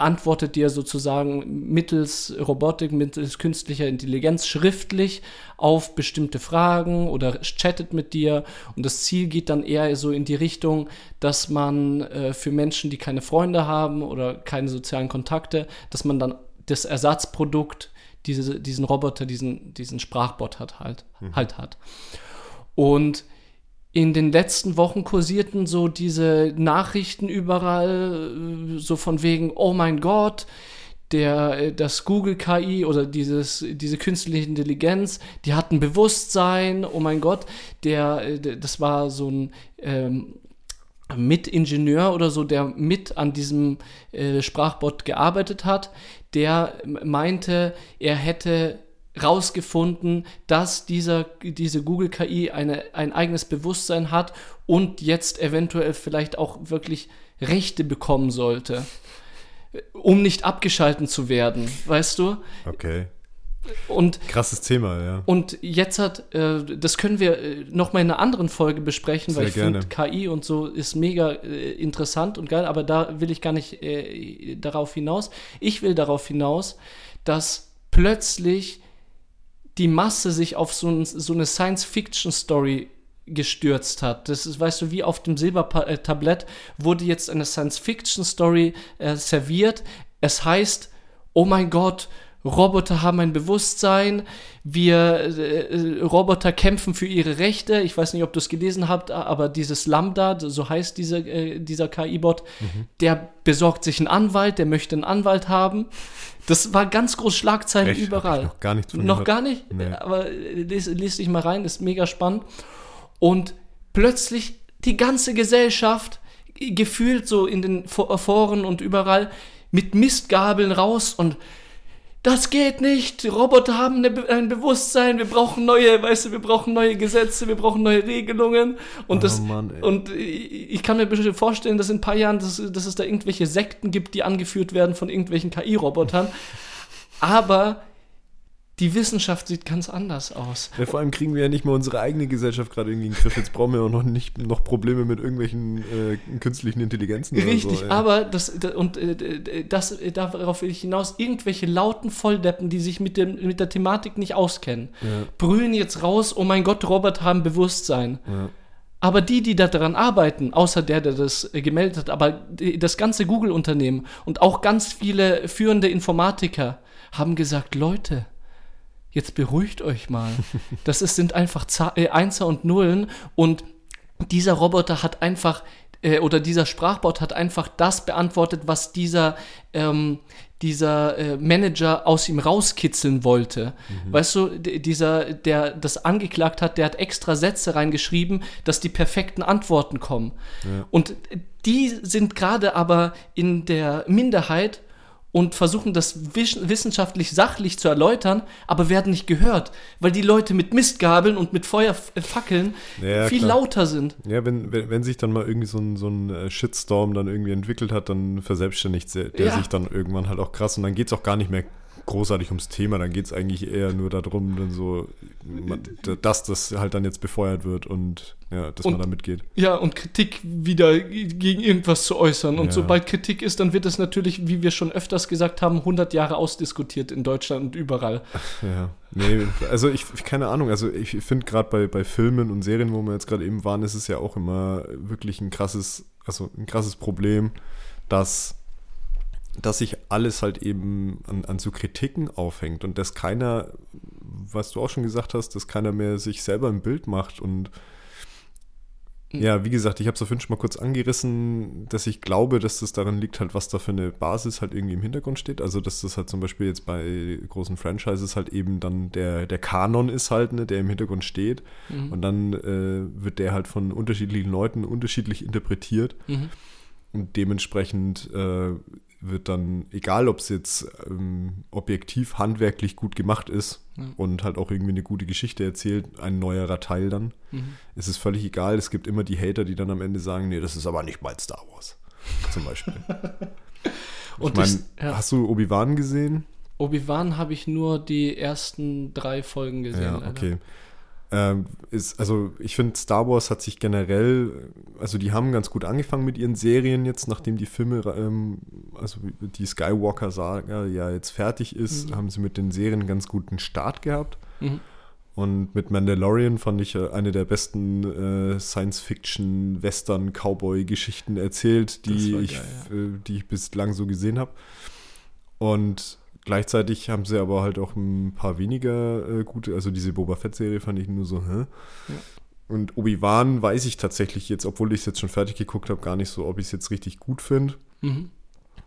antwortet dir sozusagen mittels Robotik, mittels künstlicher Intelligenz schriftlich auf bestimmte Fragen oder chattet mit dir. Und das Ziel geht dann eher so in die Richtung, dass man äh, für Menschen, die keine Freunde haben oder keine sozialen Kontakte, dass man dann das Ersatzprodukt, diese, diesen Roboter, diesen, diesen Sprachbot hat halt, mhm. halt hat. Und in den letzten Wochen kursierten so diese Nachrichten überall, äh, so von wegen, oh mein Gott, der, äh, das Google KI oder dieses, diese künstliche Intelligenz, die hat ein Bewusstsein, oh mein Gott, der, äh, das war so ein ähm, Mitingenieur oder so, der mit an diesem äh, Sprachbot gearbeitet hat, der meinte, er hätte rausgefunden, dass dieser, diese Google KI eine, ein eigenes Bewusstsein hat und jetzt eventuell vielleicht auch wirklich Rechte bekommen sollte, um nicht abgeschalten zu werden, weißt du? Okay. Und, Krasses Thema, ja. Und jetzt hat, äh, das können wir äh, noch mal in einer anderen Folge besprechen, Sehr weil ich finde, KI und so ist mega äh, interessant und geil, aber da will ich gar nicht äh, darauf hinaus. Ich will darauf hinaus, dass plötzlich die Masse sich auf so, ein, so eine Science-Fiction-Story gestürzt hat. Das ist, weißt du, wie auf dem Silbertablett wurde jetzt eine Science-Fiction-Story äh, serviert. Es heißt, oh mein Gott, Roboter haben ein Bewusstsein, wir äh, äh Roboter kämpfen für ihre Rechte. Ich weiß nicht, ob du es gelesen habt, aber dieses Lambda, so heißt diese, äh, dieser KI-Bot, mhm. der besorgt sich einen Anwalt, der möchte einen Anwalt haben. Das war ganz groß Schlagzeilen Echt? überall. noch gar nichts von Noch gar nicht? Nee. Aber lese lies dich mal rein, ist mega spannend. Und plötzlich die ganze Gesellschaft, gefühlt so in den Foren und überall, mit Mistgabeln raus und das geht nicht. Roboter haben eine, ein Bewusstsein. Wir brauchen neue, weißt du, wir brauchen neue Gesetze, wir brauchen neue Regelungen. Und oh, das, Mann, und ich kann mir bestimmt vorstellen, dass in ein paar Jahren, dass, dass es da irgendwelche Sekten gibt, die angeführt werden von irgendwelchen KI-Robotern. Aber Die Wissenschaft sieht ganz anders aus. Ja, vor allem kriegen wir ja nicht mal unsere eigene Gesellschaft gerade irgendwie in den Griff. Jetzt brauchen wir auch noch nicht noch Probleme mit irgendwelchen äh, künstlichen Intelligenzen. Richtig, so, aber das, und äh, das, äh, darauf will ich hinaus, irgendwelche lauten Volldeppen, die sich mit, dem, mit der Thematik nicht auskennen, Ja. brüllen jetzt raus, oh mein Gott, Roboter haben Bewusstsein. Aber die, die daran arbeiten, außer der, der das äh, gemeldet hat, aber das ganze Google-Unternehmen und auch ganz viele führende Informatiker haben gesagt, Leute, jetzt beruhigt euch mal. Das ist, sind einfach Za äh, Einser und Nullen und dieser Roboter hat einfach, äh, oder dieser Sprachbot hat einfach das beantwortet, was dieser, ähm, dieser äh, Manager aus ihm rauskitzeln wollte. Weißt du, dieser, der das angeklagt hat, der hat extra Sätze reingeschrieben, dass die perfekten Antworten kommen. Und die sind gerade aber in der Minderheit und versuchen das wissenschaftlich sachlich zu erläutern, aber werden nicht gehört, weil die Leute mit Mistgabeln und mit Feuerfackeln Ja, viel klar. lauter sind. Ja, wenn, wenn, wenn sich dann mal irgendwie so ein, so ein äh, Shitstorm dann irgendwie entwickelt hat, dann verselbstständigt der, der Ja. sich dann irgendwann halt auch krass und dann geht es auch gar nicht mehr großartig ums Thema, dann geht es eigentlich eher nur darum, dann so, dass das halt dann jetzt befeuert wird und ja, dass Und- man da mitgeht. Ja, und Kritik wieder gegen irgendwas zu äußern. Und Ja. sobald Kritik ist, dann wird es natürlich, wie wir schon öfters gesagt haben, 100 Jahre ausdiskutiert in Deutschland und überall. Ja, nee, also ich, keine Ahnung, also ich finde gerade bei, bei Filmen und Serien, wo wir jetzt gerade eben waren, ist es ja auch immer wirklich ein krasses, also ein krasses Problem, dass, dass sich alles halt eben an, an so Kritiken aufhängt und dass keiner, was du auch schon gesagt hast, dass keiner mehr sich selber ein Bild macht und ja, wie gesagt, ich habe es vorhin schon mal kurz angerissen, dass ich glaube, dass das daran liegt, halt, was da für eine Basis halt irgendwie im Hintergrund steht. Also, dass das halt zum Beispiel jetzt bei großen Franchises halt eben dann der, der Kanon ist halt, ne, der im Hintergrund steht. Mhm. Und dann äh, wird der halt von unterschiedlichen Leuten unterschiedlich interpretiert. Mhm. Und dementsprechend äh, wird dann, egal ob es jetzt ähm, objektiv handwerklich gut gemacht ist Ja. und halt auch irgendwie eine gute Geschichte erzählt, ein neuerer Teil dann, Mhm. es ist völlig egal. Es gibt immer die Hater, die dann am Ende sagen, nee, das ist aber nicht mal Star Wars. Zum Beispiel. Und ich ja. hast du Obi-Wan gesehen? Obi-Wan habe ich nur die ersten drei Folgen gesehen. Ja, leider. Ähm, ist, also ich finde, Star Wars hat sich generell, also die haben ganz gut angefangen mit ihren Serien jetzt, nachdem die Filme, ähm, also die Skywalker-Saga ja jetzt fertig ist, Mhm. haben sie mit den Serien einen ganz guten Start gehabt. Mhm. Und mit Mandalorian fand ich äh, eine der besten äh, Science-Fiction-Western-Cowboy-Geschichten erzählt, Das die, war ich, geil, äh, die ich bislang so gesehen habe. Und gleichzeitig haben sie aber halt auch ein paar weniger äh, gute, also diese Boba Fett-Serie fand ich nur so, hä? Ja. Und Obi-Wan weiß ich tatsächlich jetzt, obwohl ich es jetzt schon fertig geguckt habe, gar nicht so, ob ich es jetzt richtig gut finde. Mhm.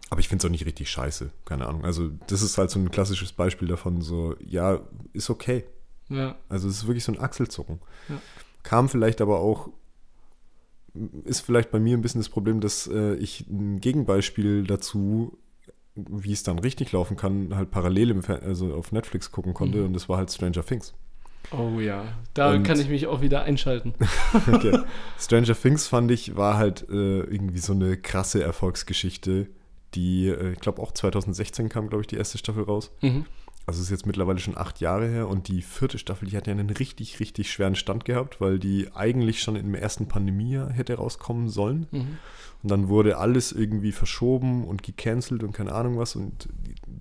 Aber ich finde es auch nicht richtig scheiße. Keine Ahnung. Also, das ist halt so ein klassisches Beispiel davon, so, ja, ist okay. Ja. Also es ist wirklich so ein Achselzucken. Ja. Kam vielleicht aber auch, ist vielleicht bei mir ein bisschen das Problem, dass äh, ich ein Gegenbeispiel dazu, wie es dann richtig laufen kann, halt parallel im Fer also auf Netflix gucken konnte Mhm. und das war halt Stranger Things. Oh ja, da Und- kann ich mich auch wieder einschalten. Okay. Stranger Things fand ich, war halt äh, irgendwie so eine krasse Erfolgsgeschichte, die, äh, ich glaube auch 2016 kam, glaube ich, die erste Staffel raus. Mhm. Also es ist jetzt mittlerweile schon acht Jahre her und die vierte Staffel, die hat ja einen richtig, richtig schweren Stand gehabt, weil die eigentlich schon im ersten Pandemiejahr hätte rauskommen sollen. Mhm. Und dann wurde alles irgendwie verschoben und gecancelt und keine Ahnung was und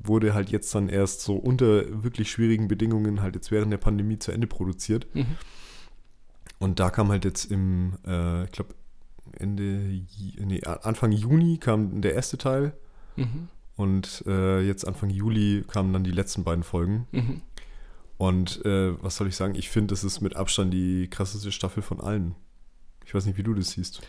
wurde halt jetzt dann erst so unter wirklich schwierigen Bedingungen halt jetzt während der Pandemie zu Ende produziert. Mhm. Und da kam halt jetzt im, äh, ich glaube, Ende, nee, Anfang Juni kam der erste Teil Mhm. Und äh, jetzt Anfang Juli kamen dann die letzten beiden Folgen. Mhm. Und äh, was soll ich sagen? Ich finde, das ist mit Abstand die krasseste Staffel von allen. Ich weiß nicht, wie du das siehst.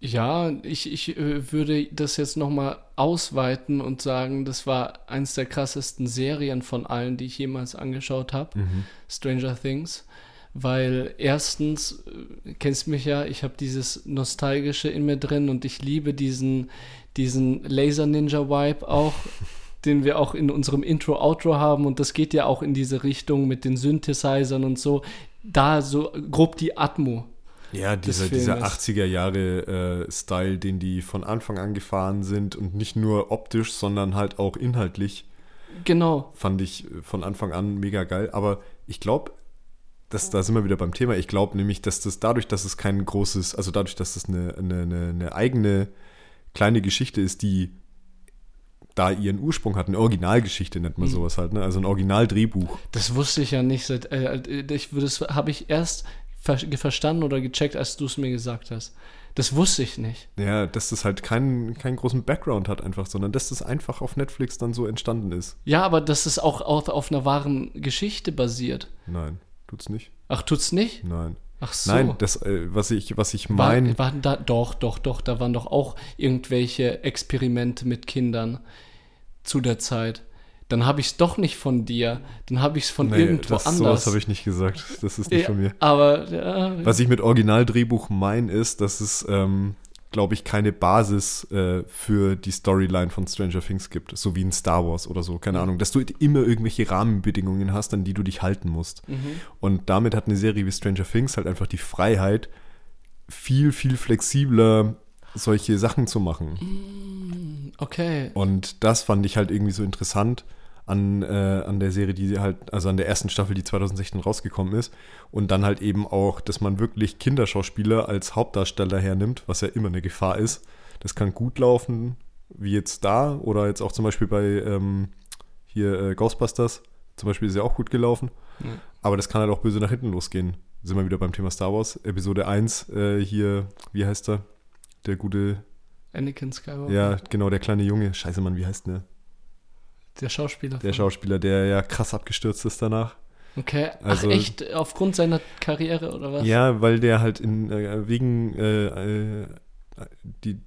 Ja, ich, ich äh, würde das jetzt nochmal ausweiten und sagen, das war eins der krassesten Serien von allen, die ich jemals angeschaut habe, Stranger Things. Weil erstens, äh, kennst mich ja, ich habe dieses Nostalgische in mir drin und ich liebe diesen, diesen Laser-Ninja-Vibe auch, den wir auch in unserem Intro-Outro haben und das geht ja auch in diese Richtung mit den Synthesizern und so. Da so grob die Atmo. Ja, dieser, dieser 80er Jahre äh, Style, den die von Anfang an gefahren sind und nicht nur optisch, sondern halt auch inhaltlich. Genau. Fand ich von Anfang an mega geil. Aber ich glaube, dass, da sind wir wieder beim Thema. Ich glaube nämlich, dass das dadurch, dass es kein großes, also dadurch, dass das eine, eine, eine eigene kleine Geschichte ist, die da ihren Ursprung hat, eine Originalgeschichte nennt man Mhm. sowas halt, ne? also ein Originaldrehbuch. Das wusste ich ja nicht. Seit, äh, ich, das habe ich erst ver verstanden oder gecheckt, als du es mir gesagt hast. Das wusste ich nicht. Ja, dass das halt keinen, keinen großen Background hat einfach, sondern dass das einfach auf Netflix dann so entstanden ist. Ja, aber dass es auch auf, auf einer wahren Geschichte basiert. Nein, tut's nicht. Ach, tut's nicht? Nein. Ach so. Nein, das, äh, was ich, was ich War, meine, waren da, doch, doch, doch, da waren doch auch irgendwelche Experimente mit Kindern zu der Zeit. Dann habe ich es doch nicht von dir, dann habe ich es von irgendwo das, anders. sowas habe ich nicht gesagt. Das ist nicht ja, von mir. Aber ja, Was ich mit Originaldrehbuch meine, ist, dass es, ähm, glaube ich, keine Basis äh, für die Storyline von Stranger Things gibt, so wie in Star Wars oder so, keine Ahnung, dass du immer irgendwelche Rahmenbedingungen hast, an die du dich halten musst. Mhm. Und damit hat eine Serie wie Stranger Things halt einfach die Freiheit, viel, viel flexibler solche Sachen zu machen. okay. Und das fand ich halt irgendwie so interessant an, äh, an der Serie, die halt, also an der ersten Staffel, die 2016 rausgekommen ist. Und dann halt eben auch, dass man wirklich Kinderschauspieler als Hauptdarsteller hernimmt, was ja immer eine Gefahr ist. Das kann gut laufen, wie jetzt da, oder jetzt auch zum Beispiel bei ähm, hier äh, Ghostbusters. Zum Beispiel ist ja auch gut gelaufen. Ja. Aber das kann halt auch böse nach hinten losgehen. Sind wir wieder beim Thema Star Wars. Episode 1, äh, hier, wie heißt er? Der gute, Anakin Skywalker. ja, genau, der kleine Junge. Scheiße, Mann, wie heißt der? Der Schauspieler. Der Schauspieler, der ja krass abgestürzt ist danach. Okay. Also- Ach, echt? Aufgrund seiner Karriere oder was? Ja, weil der halt in, äh, wegen, äh, äh, die,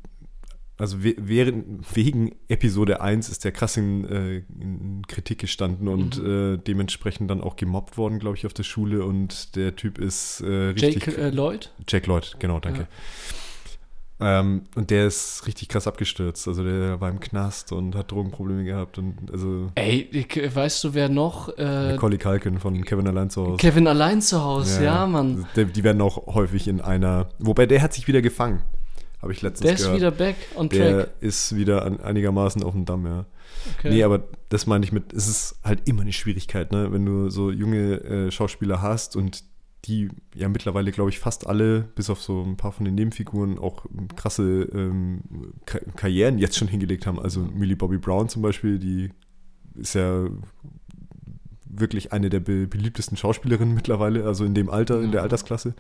also we während, wegen Episode 1 ist der krass in, äh, in Kritik gestanden und äh, dementsprechend dann auch gemobbt worden, glaube ich, auf der Schule und der Typ ist äh, richtig. Jake äh, Lloyd? Jack Lloyd, genau, danke. Ähm, und der ist richtig krass abgestürzt. Also der war im Knast und hat Drogenprobleme gehabt und also Ey, ich- weißt du, wer noch? Äh, Macaulay Culkin von Kevin allein zu Hause. Kevin allein zu Hause, ja, Mann. Die, die werden auch häufig in einer. Wobei der hat sich wieder gefangen. Habe ich letztens Der ist gehört. wieder back on der track. ist wieder an, einigermaßen auf dem Damm, ja. Okay. Nee, aber das meine ich mit, es ist halt immer eine Schwierigkeit, ne? Wenn du so junge äh, Schauspieler hast und die ja mittlerweile, glaube ich, fast alle, bis auf so ein paar von den Nebenfiguren, auch krasse ähm, Ka Karrieren jetzt schon hingelegt haben. Also Millie Bobby Brown zum Beispiel, die ist ja wirklich eine der be beliebtesten Schauspielerinnen mittlerweile, also in dem Alter, in der Ja. Altersklasse.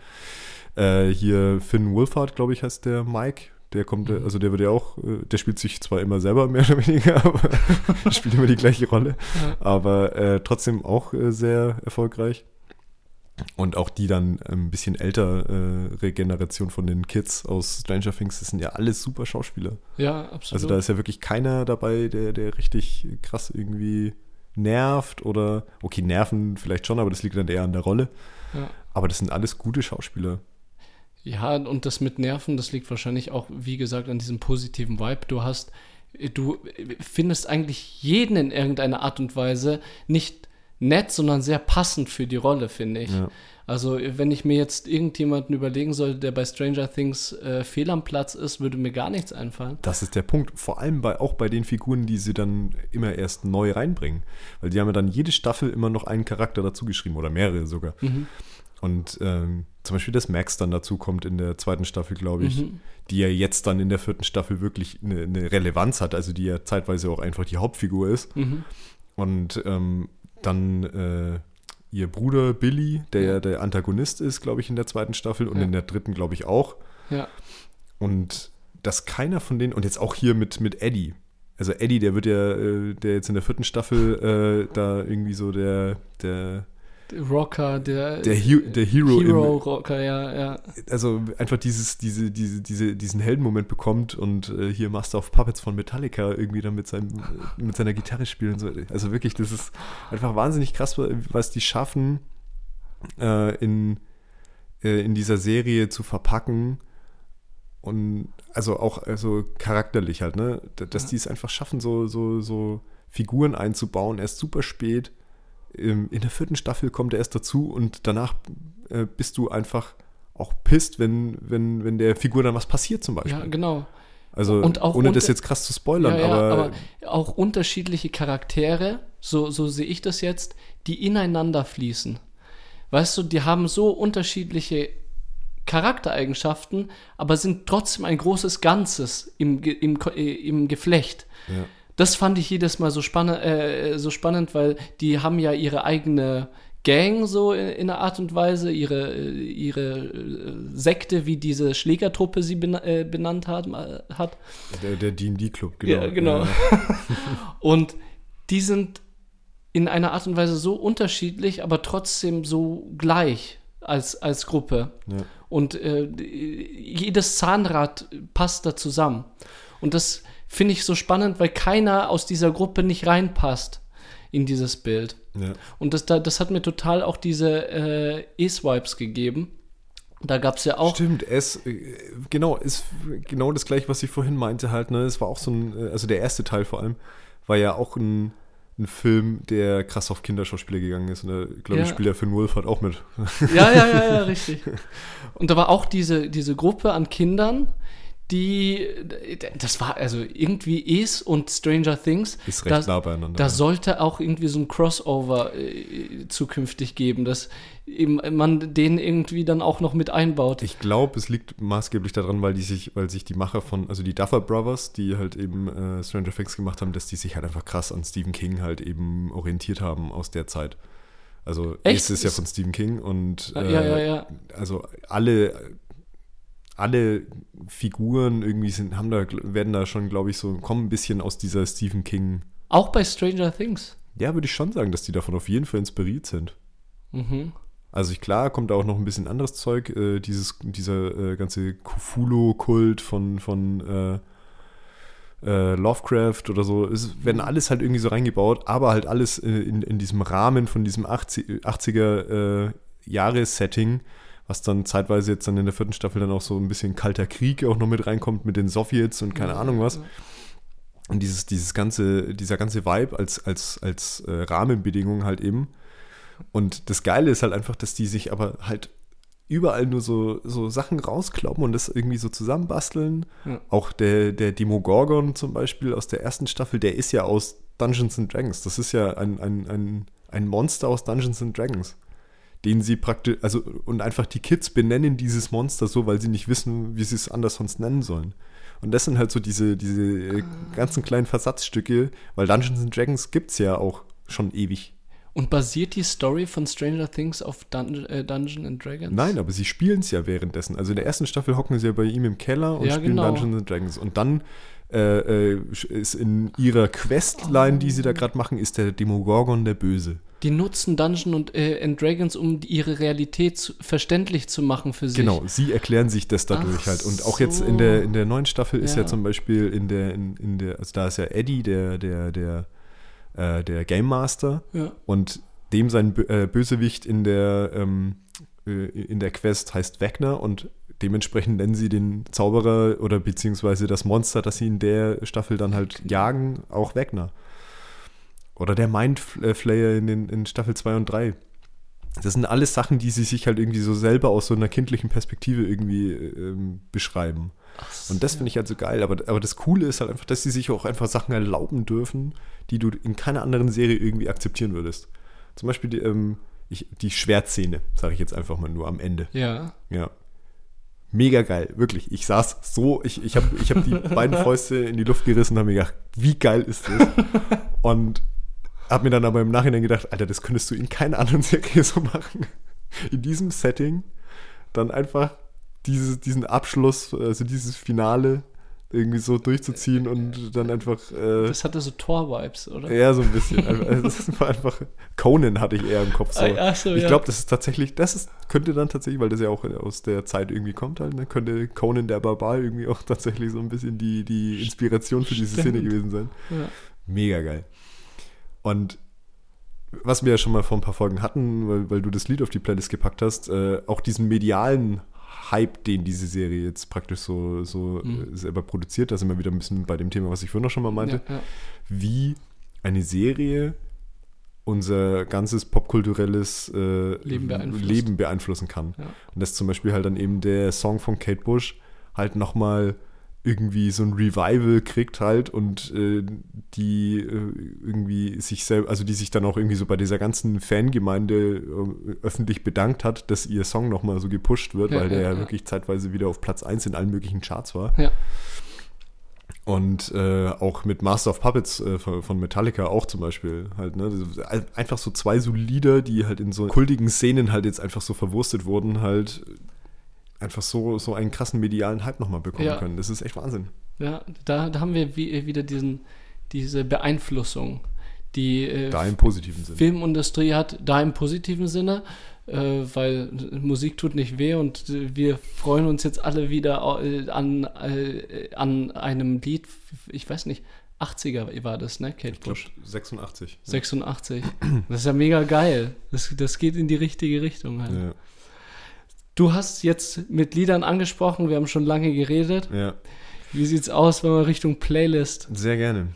Äh, hier Finn Wolfhard, glaube ich, heißt der Mike. Der kommt, Mhm. also der wird ja auch, äh, der spielt sich zwar immer selber mehr oder weniger, aber spielt immer die gleiche Rolle, aber äh, trotzdem auch äh, sehr erfolgreich. Und auch die dann ein bisschen ältere Generation von den Kids aus Stranger Things, das sind ja alles super Schauspieler. ja, absolut. Also da ist ja wirklich keiner dabei, der, der richtig krass irgendwie nervt oder, okay, nerven vielleicht schon, aber das liegt dann eher an der Rolle. ja. Aber das sind alles gute Schauspieler. Ja, und das mit Nerven, das liegt wahrscheinlich auch, wie gesagt, an diesem positiven Vibe. Du hast, du findest eigentlich jeden in irgendeiner Art und Weise nicht nett, sondern sehr passend für die Rolle, finde ich. Ja. Also, wenn ich mir jetzt irgendjemanden überlegen sollte, der bei Stranger Things äh, fehl am Platz ist, würde mir gar nichts einfallen. Das ist der Punkt. Vor allem bei, auch bei den Figuren, die sie dann immer erst neu reinbringen. Weil die haben ja dann jede Staffel immer noch einen Charakter dazu geschrieben oder mehrere sogar. Mhm. Und ähm, zum Beispiel, dass Max dann dazu kommt in der zweiten Staffel, glaube ich, Mhm. die ja jetzt dann in der vierten Staffel wirklich eine, eine Relevanz hat, also die ja zeitweise auch einfach die Hauptfigur ist. Mhm. Und ähm, dann äh, ihr Bruder Billy, der ja der Antagonist ist, glaube ich, in der zweiten Staffel und Ja. in der dritten, glaube ich, auch. Ja. Und dass keiner von denen, und jetzt auch hier mit, mit Eddie, also Eddie, der wird ja, äh, der jetzt in der vierten Staffel äh, da irgendwie so der, der, Der Rocker, der, der, He der Hero, Hero im, Rocker, ja, ja. also einfach dieses, diese, diese, diese, diesen Heldenmoment bekommt und äh, hier Master of Puppets von Metallica irgendwie dann mit, seinem, mit seiner Gitarre spielen. So. Also wirklich, das ist einfach wahnsinnig krass, was die schaffen, äh, in, äh, in dieser Serie zu verpacken. Und also auch also charakterlich halt, ne? Dass Ja. die es einfach schaffen, so, so, so Figuren einzubauen, erst super spät. Ähm, In der vierten Staffel kommt er erst dazu und danach äh, bist du einfach auch pisst, wenn, wenn, wenn der Figur dann was passiert zum Beispiel. Ja, genau. Also ohne das jetzt krass zu spoilern, Ja, ja, aber, aber auch unterschiedliche Charaktere, so, so sehe ich das jetzt, die ineinander fließen. Weißt du, die haben so unterschiedliche Charaktereigenschaften, aber sind trotzdem ein großes Ganzes im, im, äh, im Geflecht. ja. Das fand ich jedes Mal so, spanne, äh, so spannend, weil die haben ja ihre eigene Gang so in, in einer Art und Weise, ihre, äh, ihre äh, Sekte, wie diese Schlägertruppe sie bena äh, benannt hat, äh, hat. der, der D&D-Club, genau. Ja, genau. Ja. Und die sind in einer Art und Weise so unterschiedlich, aber trotzdem so gleich als, als Gruppe. Ja. Und äh, jedes Zahnrad passt da zusammen. Und das finde ich so spannend, weil keiner aus dieser Gruppe nicht reinpasst in dieses Bild. Ja. Und das, da- das hat mir total auch diese äh, E-Swipes gegeben. Da gab es ja auch. Stimmt, es, äh, genau, ist genau das gleiche, was ich vorhin meinte halt, ne, es war auch so ein, äh, also der erste Teil vor allem, war ja auch ein, ein Film, der krass auf Kinderschauspieler gegangen ist und da, glaube ich, Ja. spielt der Finn Wolfhard auch mit. Ja, ja, ja, ja, richtig. Und da war auch diese, diese Gruppe an Kindern, die, das war also irgendwie Es und Stranger Things. Ist recht da, nah beieinander. Da ja. sollte auch irgendwie so ein Crossover äh, zukünftig geben, dass eben man den irgendwie dann auch noch mit einbaut. Ich glaube, es liegt maßgeblich daran, weil die sich, weil sich die Macher von, also die Duffer Brothers, die halt eben äh, Stranger Things gemacht haben, dass die sich halt einfach krass an Stephen King halt eben orientiert haben aus der Zeit. Also Echt? es ist ja von Stephen King und ja, äh, ja, ja. also alle alle Figuren irgendwie sind, haben da, werden da schon, glaube ich, so, kommen ein bisschen aus dieser Stephen King. Auch bei Stranger Things. Ja, würde ich schon sagen, dass die davon auf jeden Fall inspiriert sind. Mhm. Also ich, klar, kommt da auch noch ein bisschen anderes Zeug, äh, dieses, dieser äh, ganze Cthulhu-Kult von, von äh, äh, Lovecraft oder so, es werden alles halt irgendwie so reingebaut, aber halt alles äh, in, in diesem Rahmen von diesem 80, 80er äh, Jahres-Setting, was dann zeitweise jetzt dann in der vierten Staffel dann auch so ein bisschen kalter Krieg auch noch mit reinkommt mit den Sowjets und keine Ahnung was. Und dieses, dieses ganze, dieser ganze Vibe als, als, als äh, Rahmenbedingung halt eben. Und das Geile ist halt einfach, dass die sich aber halt überall nur so, so Sachen rauskloppen und das irgendwie so zusammenbasteln. Ja. Auch der, der Demogorgon zum Beispiel aus der ersten Staffel, der ist ja aus Dungeons and Dragons. Das ist ja ein, ein, ein, ein Monster aus Dungeons and Dragons. Den sie praktisch, also und einfach die Kids benennen dieses Monster so, weil sie nicht wissen, wie sie es anders sonst nennen sollen. Und das sind halt so diese, diese äh, ganzen kleinen Versatzstücke, weil Dungeons and Dragons gibt es ja auch schon ewig. Und basiert die Story von Stranger Things auf Dun äh, Dungeon and Dragons? Nein, aber sie spielen es ja währenddessen. Also in der ersten Staffel hocken sie ja bei ihm im Keller und Ja, spielen genau. Dungeons and Dragons. Und dann äh, äh, ist in ihrer Questline, die sie da gerade machen, ist der Demogorgon der Böse. Die nutzen Dungeon und äh, and Dragons, um ihre Realität zu, verständlich zu machen für sich. Genau, sie erklären sich das dadurch Ach halt. Und auch so. jetzt in der, in der neuen Staffel ist Ja. ja zum Beispiel in der, in, in der, also da ist ja Eddie, der, der, der, äh, der Game Master. Ja. Und dem sein äh, Bösewicht in der, ähm, äh, in der Quest heißt Wegner und dementsprechend nennen sie den Zauberer oder beziehungsweise das Monster, das sie in der Staffel dann halt jagen, auch Wegner. Oder der Mindflayer in, den, in Staffel 2 und 3. Das sind alles Sachen, die sie sich halt irgendwie so selber aus so einer kindlichen Perspektive irgendwie ähm, beschreiben. Und das finde ich halt so geil. Aber, aber das Coole ist halt einfach, dass sie sich auch einfach Sachen erlauben dürfen, die du in keiner anderen Serie irgendwie akzeptieren würdest. Zum Beispiel die, ähm, ich, die Schwertszene, sage ich jetzt einfach mal nur am Ende. Ja. Ja. Mega geil, wirklich. Ich saß so, ich, ich habe ich hab die beiden Fäuste in die Luft gerissen und habe mir gedacht, wie geil ist das? Und habe mir dann aber im Nachhinein gedacht, Alter, das könntest du in keiner anderen Serie so machen. In diesem Setting dann einfach dieses, diesen Abschluss, also dieses Finale irgendwie so durchzuziehen und dann einfach äh, Das hatte so Tor-Vibes, oder? ja, so ein bisschen. Also, das war einfach. Conan hatte ich eher im Kopf. So. Ach so, ich ja. glaube, das ist tatsächlich, das ist, könnte dann tatsächlich, weil das ja auch aus der Zeit irgendwie kommt halt, ne, könnte Conan der Barbar irgendwie auch tatsächlich so ein bisschen die, die Inspiration für diese Szene Stimmt. gewesen sein. Ja. Mega geil. Und was wir ja schon mal vor ein paar Folgen hatten, weil, weil du das Lied auf die Playlist gepackt hast, äh, auch diesen medialen Hype, den diese Serie jetzt praktisch so, so Mhm. selber produziert, da sind wir wieder ein bisschen bei dem Thema, was ich vorhin noch schon mal meinte Ja, ja. wie eine Serie unser ganzes popkulturelles äh, Leben. Leben beeinflussen kann. Ja. Und dass zum Beispiel halt dann eben der Song von Kate Bush halt nochmal irgendwie so ein Revival kriegt halt und äh, die äh, irgendwie sich selber, also die sich dann auch irgendwie so bei dieser ganzen Fangemeinde äh, öffentlich bedankt hat, dass ihr Song nochmal so gepusht wird, Ja, weil der ja, wirklich zeitweise wieder auf Platz 1 in allen möglichen Charts war. Ja. Und äh, auch mit Master of Puppets äh, von, von Metallica auch zum Beispiel halt, ne? Ist ein- Einfach so zwei so Lieder, die halt in so kultigen Szenen halt jetzt einfach so verwurstet wurden, halt einfach so, so einen krassen medialen Hype nochmal bekommen Ja. können. Das ist echt Wahnsinn. Ja, da, da haben wir wie, wieder diesen, diese Beeinflussung, die äh, Da im positiven Sinne. Filmindustrie hat, da im positiven Sinne, äh, weil Musik tut nicht weh und wir freuen uns jetzt alle wieder äh, an, äh, an einem Lied, ich weiß nicht, 80er war das, ne, Kate Bush? 86. 86. Das ist ja mega geil. Das, das geht in die richtige Richtung halt. Ja, Du hast jetzt mit Liedern angesprochen, wir haben schon lange geredet. ja, Wie sieht's aus, wenn wir Richtung Playlist sehr gerne.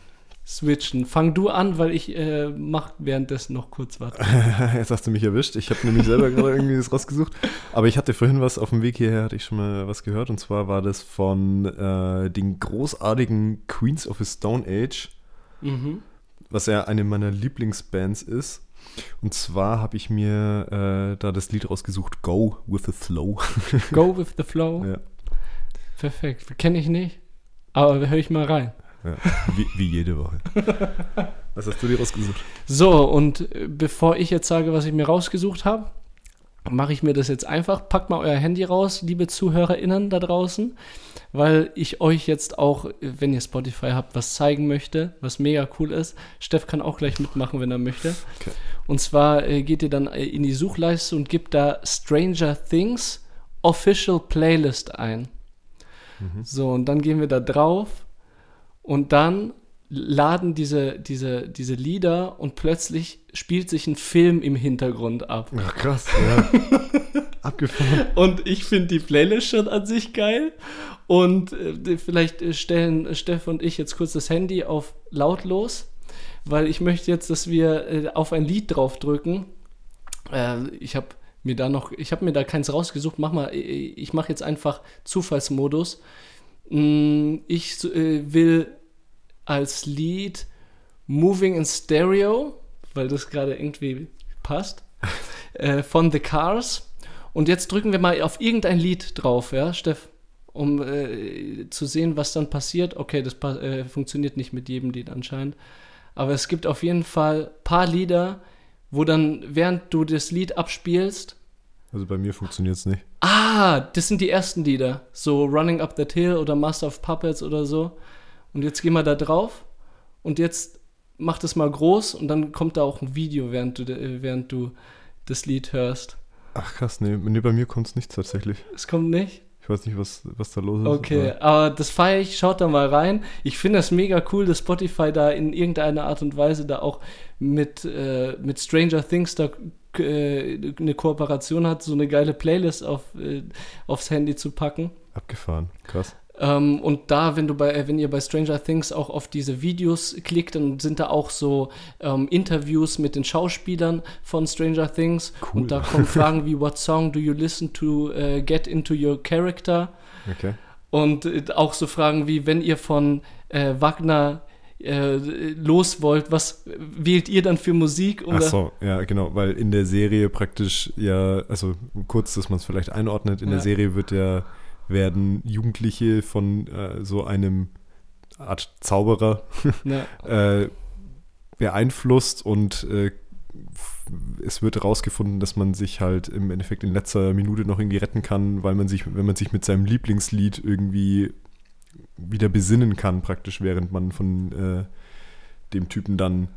switchen? Fang du an, weil ich äh, mach währenddessen noch kurz was. Jetzt hast du mich erwischt. Ich habe nämlich selber gerade irgendwie das rausgesucht. Aber ich hatte vorhin was auf dem Weg hierher, hatte ich schon mal was gehört. Und zwar war das von äh, den großartigen Queens of the Stone Age, Mhm. was ja eine meiner Lieblingsbands ist. Und zwar habe ich mir äh, da das Lied rausgesucht, Go with the Flow. Go with the flow. ja, Perfekt. Kenne ich nicht. Aber höre ich mal rein. ja, wie, wie jede Woche. Was hast du dir rausgesucht? So, und äh, bevor ich jetzt sage, was ich mir rausgesucht habe, mache ich mir das jetzt einfach. Packt mal euer Handy raus, liebe ZuhörerInnen da draußen, weil ich euch jetzt auch, wenn ihr Spotify habt, was zeigen möchte, was mega cool ist. Steff kann auch gleich mitmachen, wenn er möchte. Okay. Und zwar äh, geht ihr dann äh, in die Suchleiste und gebt da Stranger Things Official Playlist ein. So, und dann gehen wir da drauf und dann laden diese, diese, diese Lieder und plötzlich spielt sich ein Film im Hintergrund ab. Ach, krass, ja. Abgefahren. Und ich finde die Playlist schon an sich geil. Und äh, vielleicht äh, stellen Steff und ich jetzt kurz das Handy auf lautlos, weil ich möchte jetzt, dass wir äh, auf ein Lied draufdrücken. Äh, ich habe mir da noch, ich habe mir da keins rausgesucht. Mach mal, äh, ich mache jetzt einfach Zufallsmodus. Mm, Ich äh, will als Lied Moving in Stereo, weil das gerade irgendwie passt, äh, von The Cars. Und jetzt drücken wir mal auf irgendein Lied drauf, ja, Steff, um äh, zu sehen, was dann passiert. Okay, das äh, funktioniert nicht mit jedem Lied anscheinend. Aber es gibt auf jeden Fall paar Lieder, wo dann, während du das Lied abspielst, Also bei mir funktioniert es nicht. Ah, das sind die ersten Lieder. So Running Up That Hill oder Master of Puppets oder so. Und jetzt gehen wir da drauf und jetzt mach das mal groß und dann kommt da auch ein Video, während du, äh, während du das Lied hörst. Ach krass, nee, nee bei mir kommt es nicht tatsächlich. Es kommt nicht? Ich weiß nicht, was, was da los ist. Okay, aber- aber das feiere ich, schaut da mal rein. Ich finde das mega cool, dass Spotify da in irgendeiner Art und Weise da auch mit, äh, mit Stranger Things da äh, eine Kooperation hat, so eine geile Playlist auf, äh, aufs Handy zu packen. Abgefahren, krass. Ähm, und da, wenn du bei, äh, wenn ihr bei Stranger Things auch auf diese Videos klickt, dann sind da auch so ähm, Interviews mit den Schauspielern von Stranger Things. Cool. Und da kommen Fragen wie What song do you listen to äh, get into your character? Okay. Und äh, auch so Fragen wie, wenn ihr von äh, Wagner äh, los wollt, was wählt ihr dann für Musik? Um Ach so, ja, genau, weil in der Serie praktisch ja, also kurz, dass man es vielleicht einordnet, in Ja. der Serie wird ja, werden Jugendliche von äh, so einem Art Zauberer Ja, äh, beeinflusst und äh, es wird herausgefunden, dass man sich halt im Endeffekt in letzter Minute noch irgendwie retten kann, weil man sich, wenn man sich mit seinem Lieblingslied irgendwie wieder besinnen kann, praktisch, während man von äh, dem Typen dann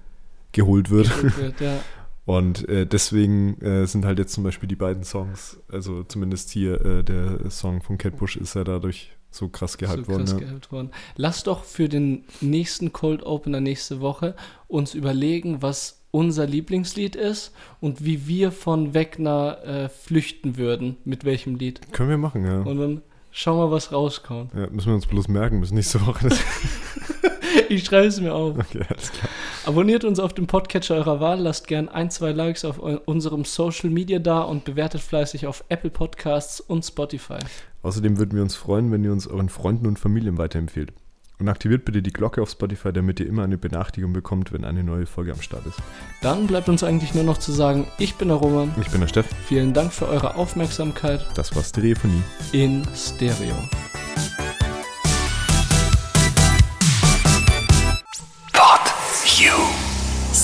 geholt wird. wird, ja. Und äh, deswegen äh, sind halt jetzt zum Beispiel die beiden Songs, also zumindest hier äh, der Song von Cat Bush ist ja dadurch so krass gehypt so worden. krass Ja. gehypt worden. Lass doch für den nächsten Cold Opener nächste Woche uns überlegen, was unser Lieblingslied ist und wie wir von Wegner äh, flüchten würden, mit welchem Lied. Können wir machen, ja. Und dann schauen wir, was rauskommt. ja. Müssen wir uns bloß merken, bis nächste Woche. Ich schreibe es mir auf. okay, alles klar. Abonniert uns auf dem Podcatcher eurer Wahl, lasst gern ein, zwei Likes auf unserem Social Media da und bewertet fleißig auf Apple Podcasts und Spotify. Außerdem würden wir uns freuen, wenn ihr uns euren Freunden und Familien weiterempfehlt. Und aktiviert bitte die Glocke auf Spotify, damit ihr immer eine Benachrichtigung bekommt, wenn eine neue Folge am Start ist. Dann bleibt uns eigentlich nur noch zu sagen, ich bin der Roman. Ich bin der Steff, Vielen Dank für eure Aufmerksamkeit das war Stereophonie. in Stereo.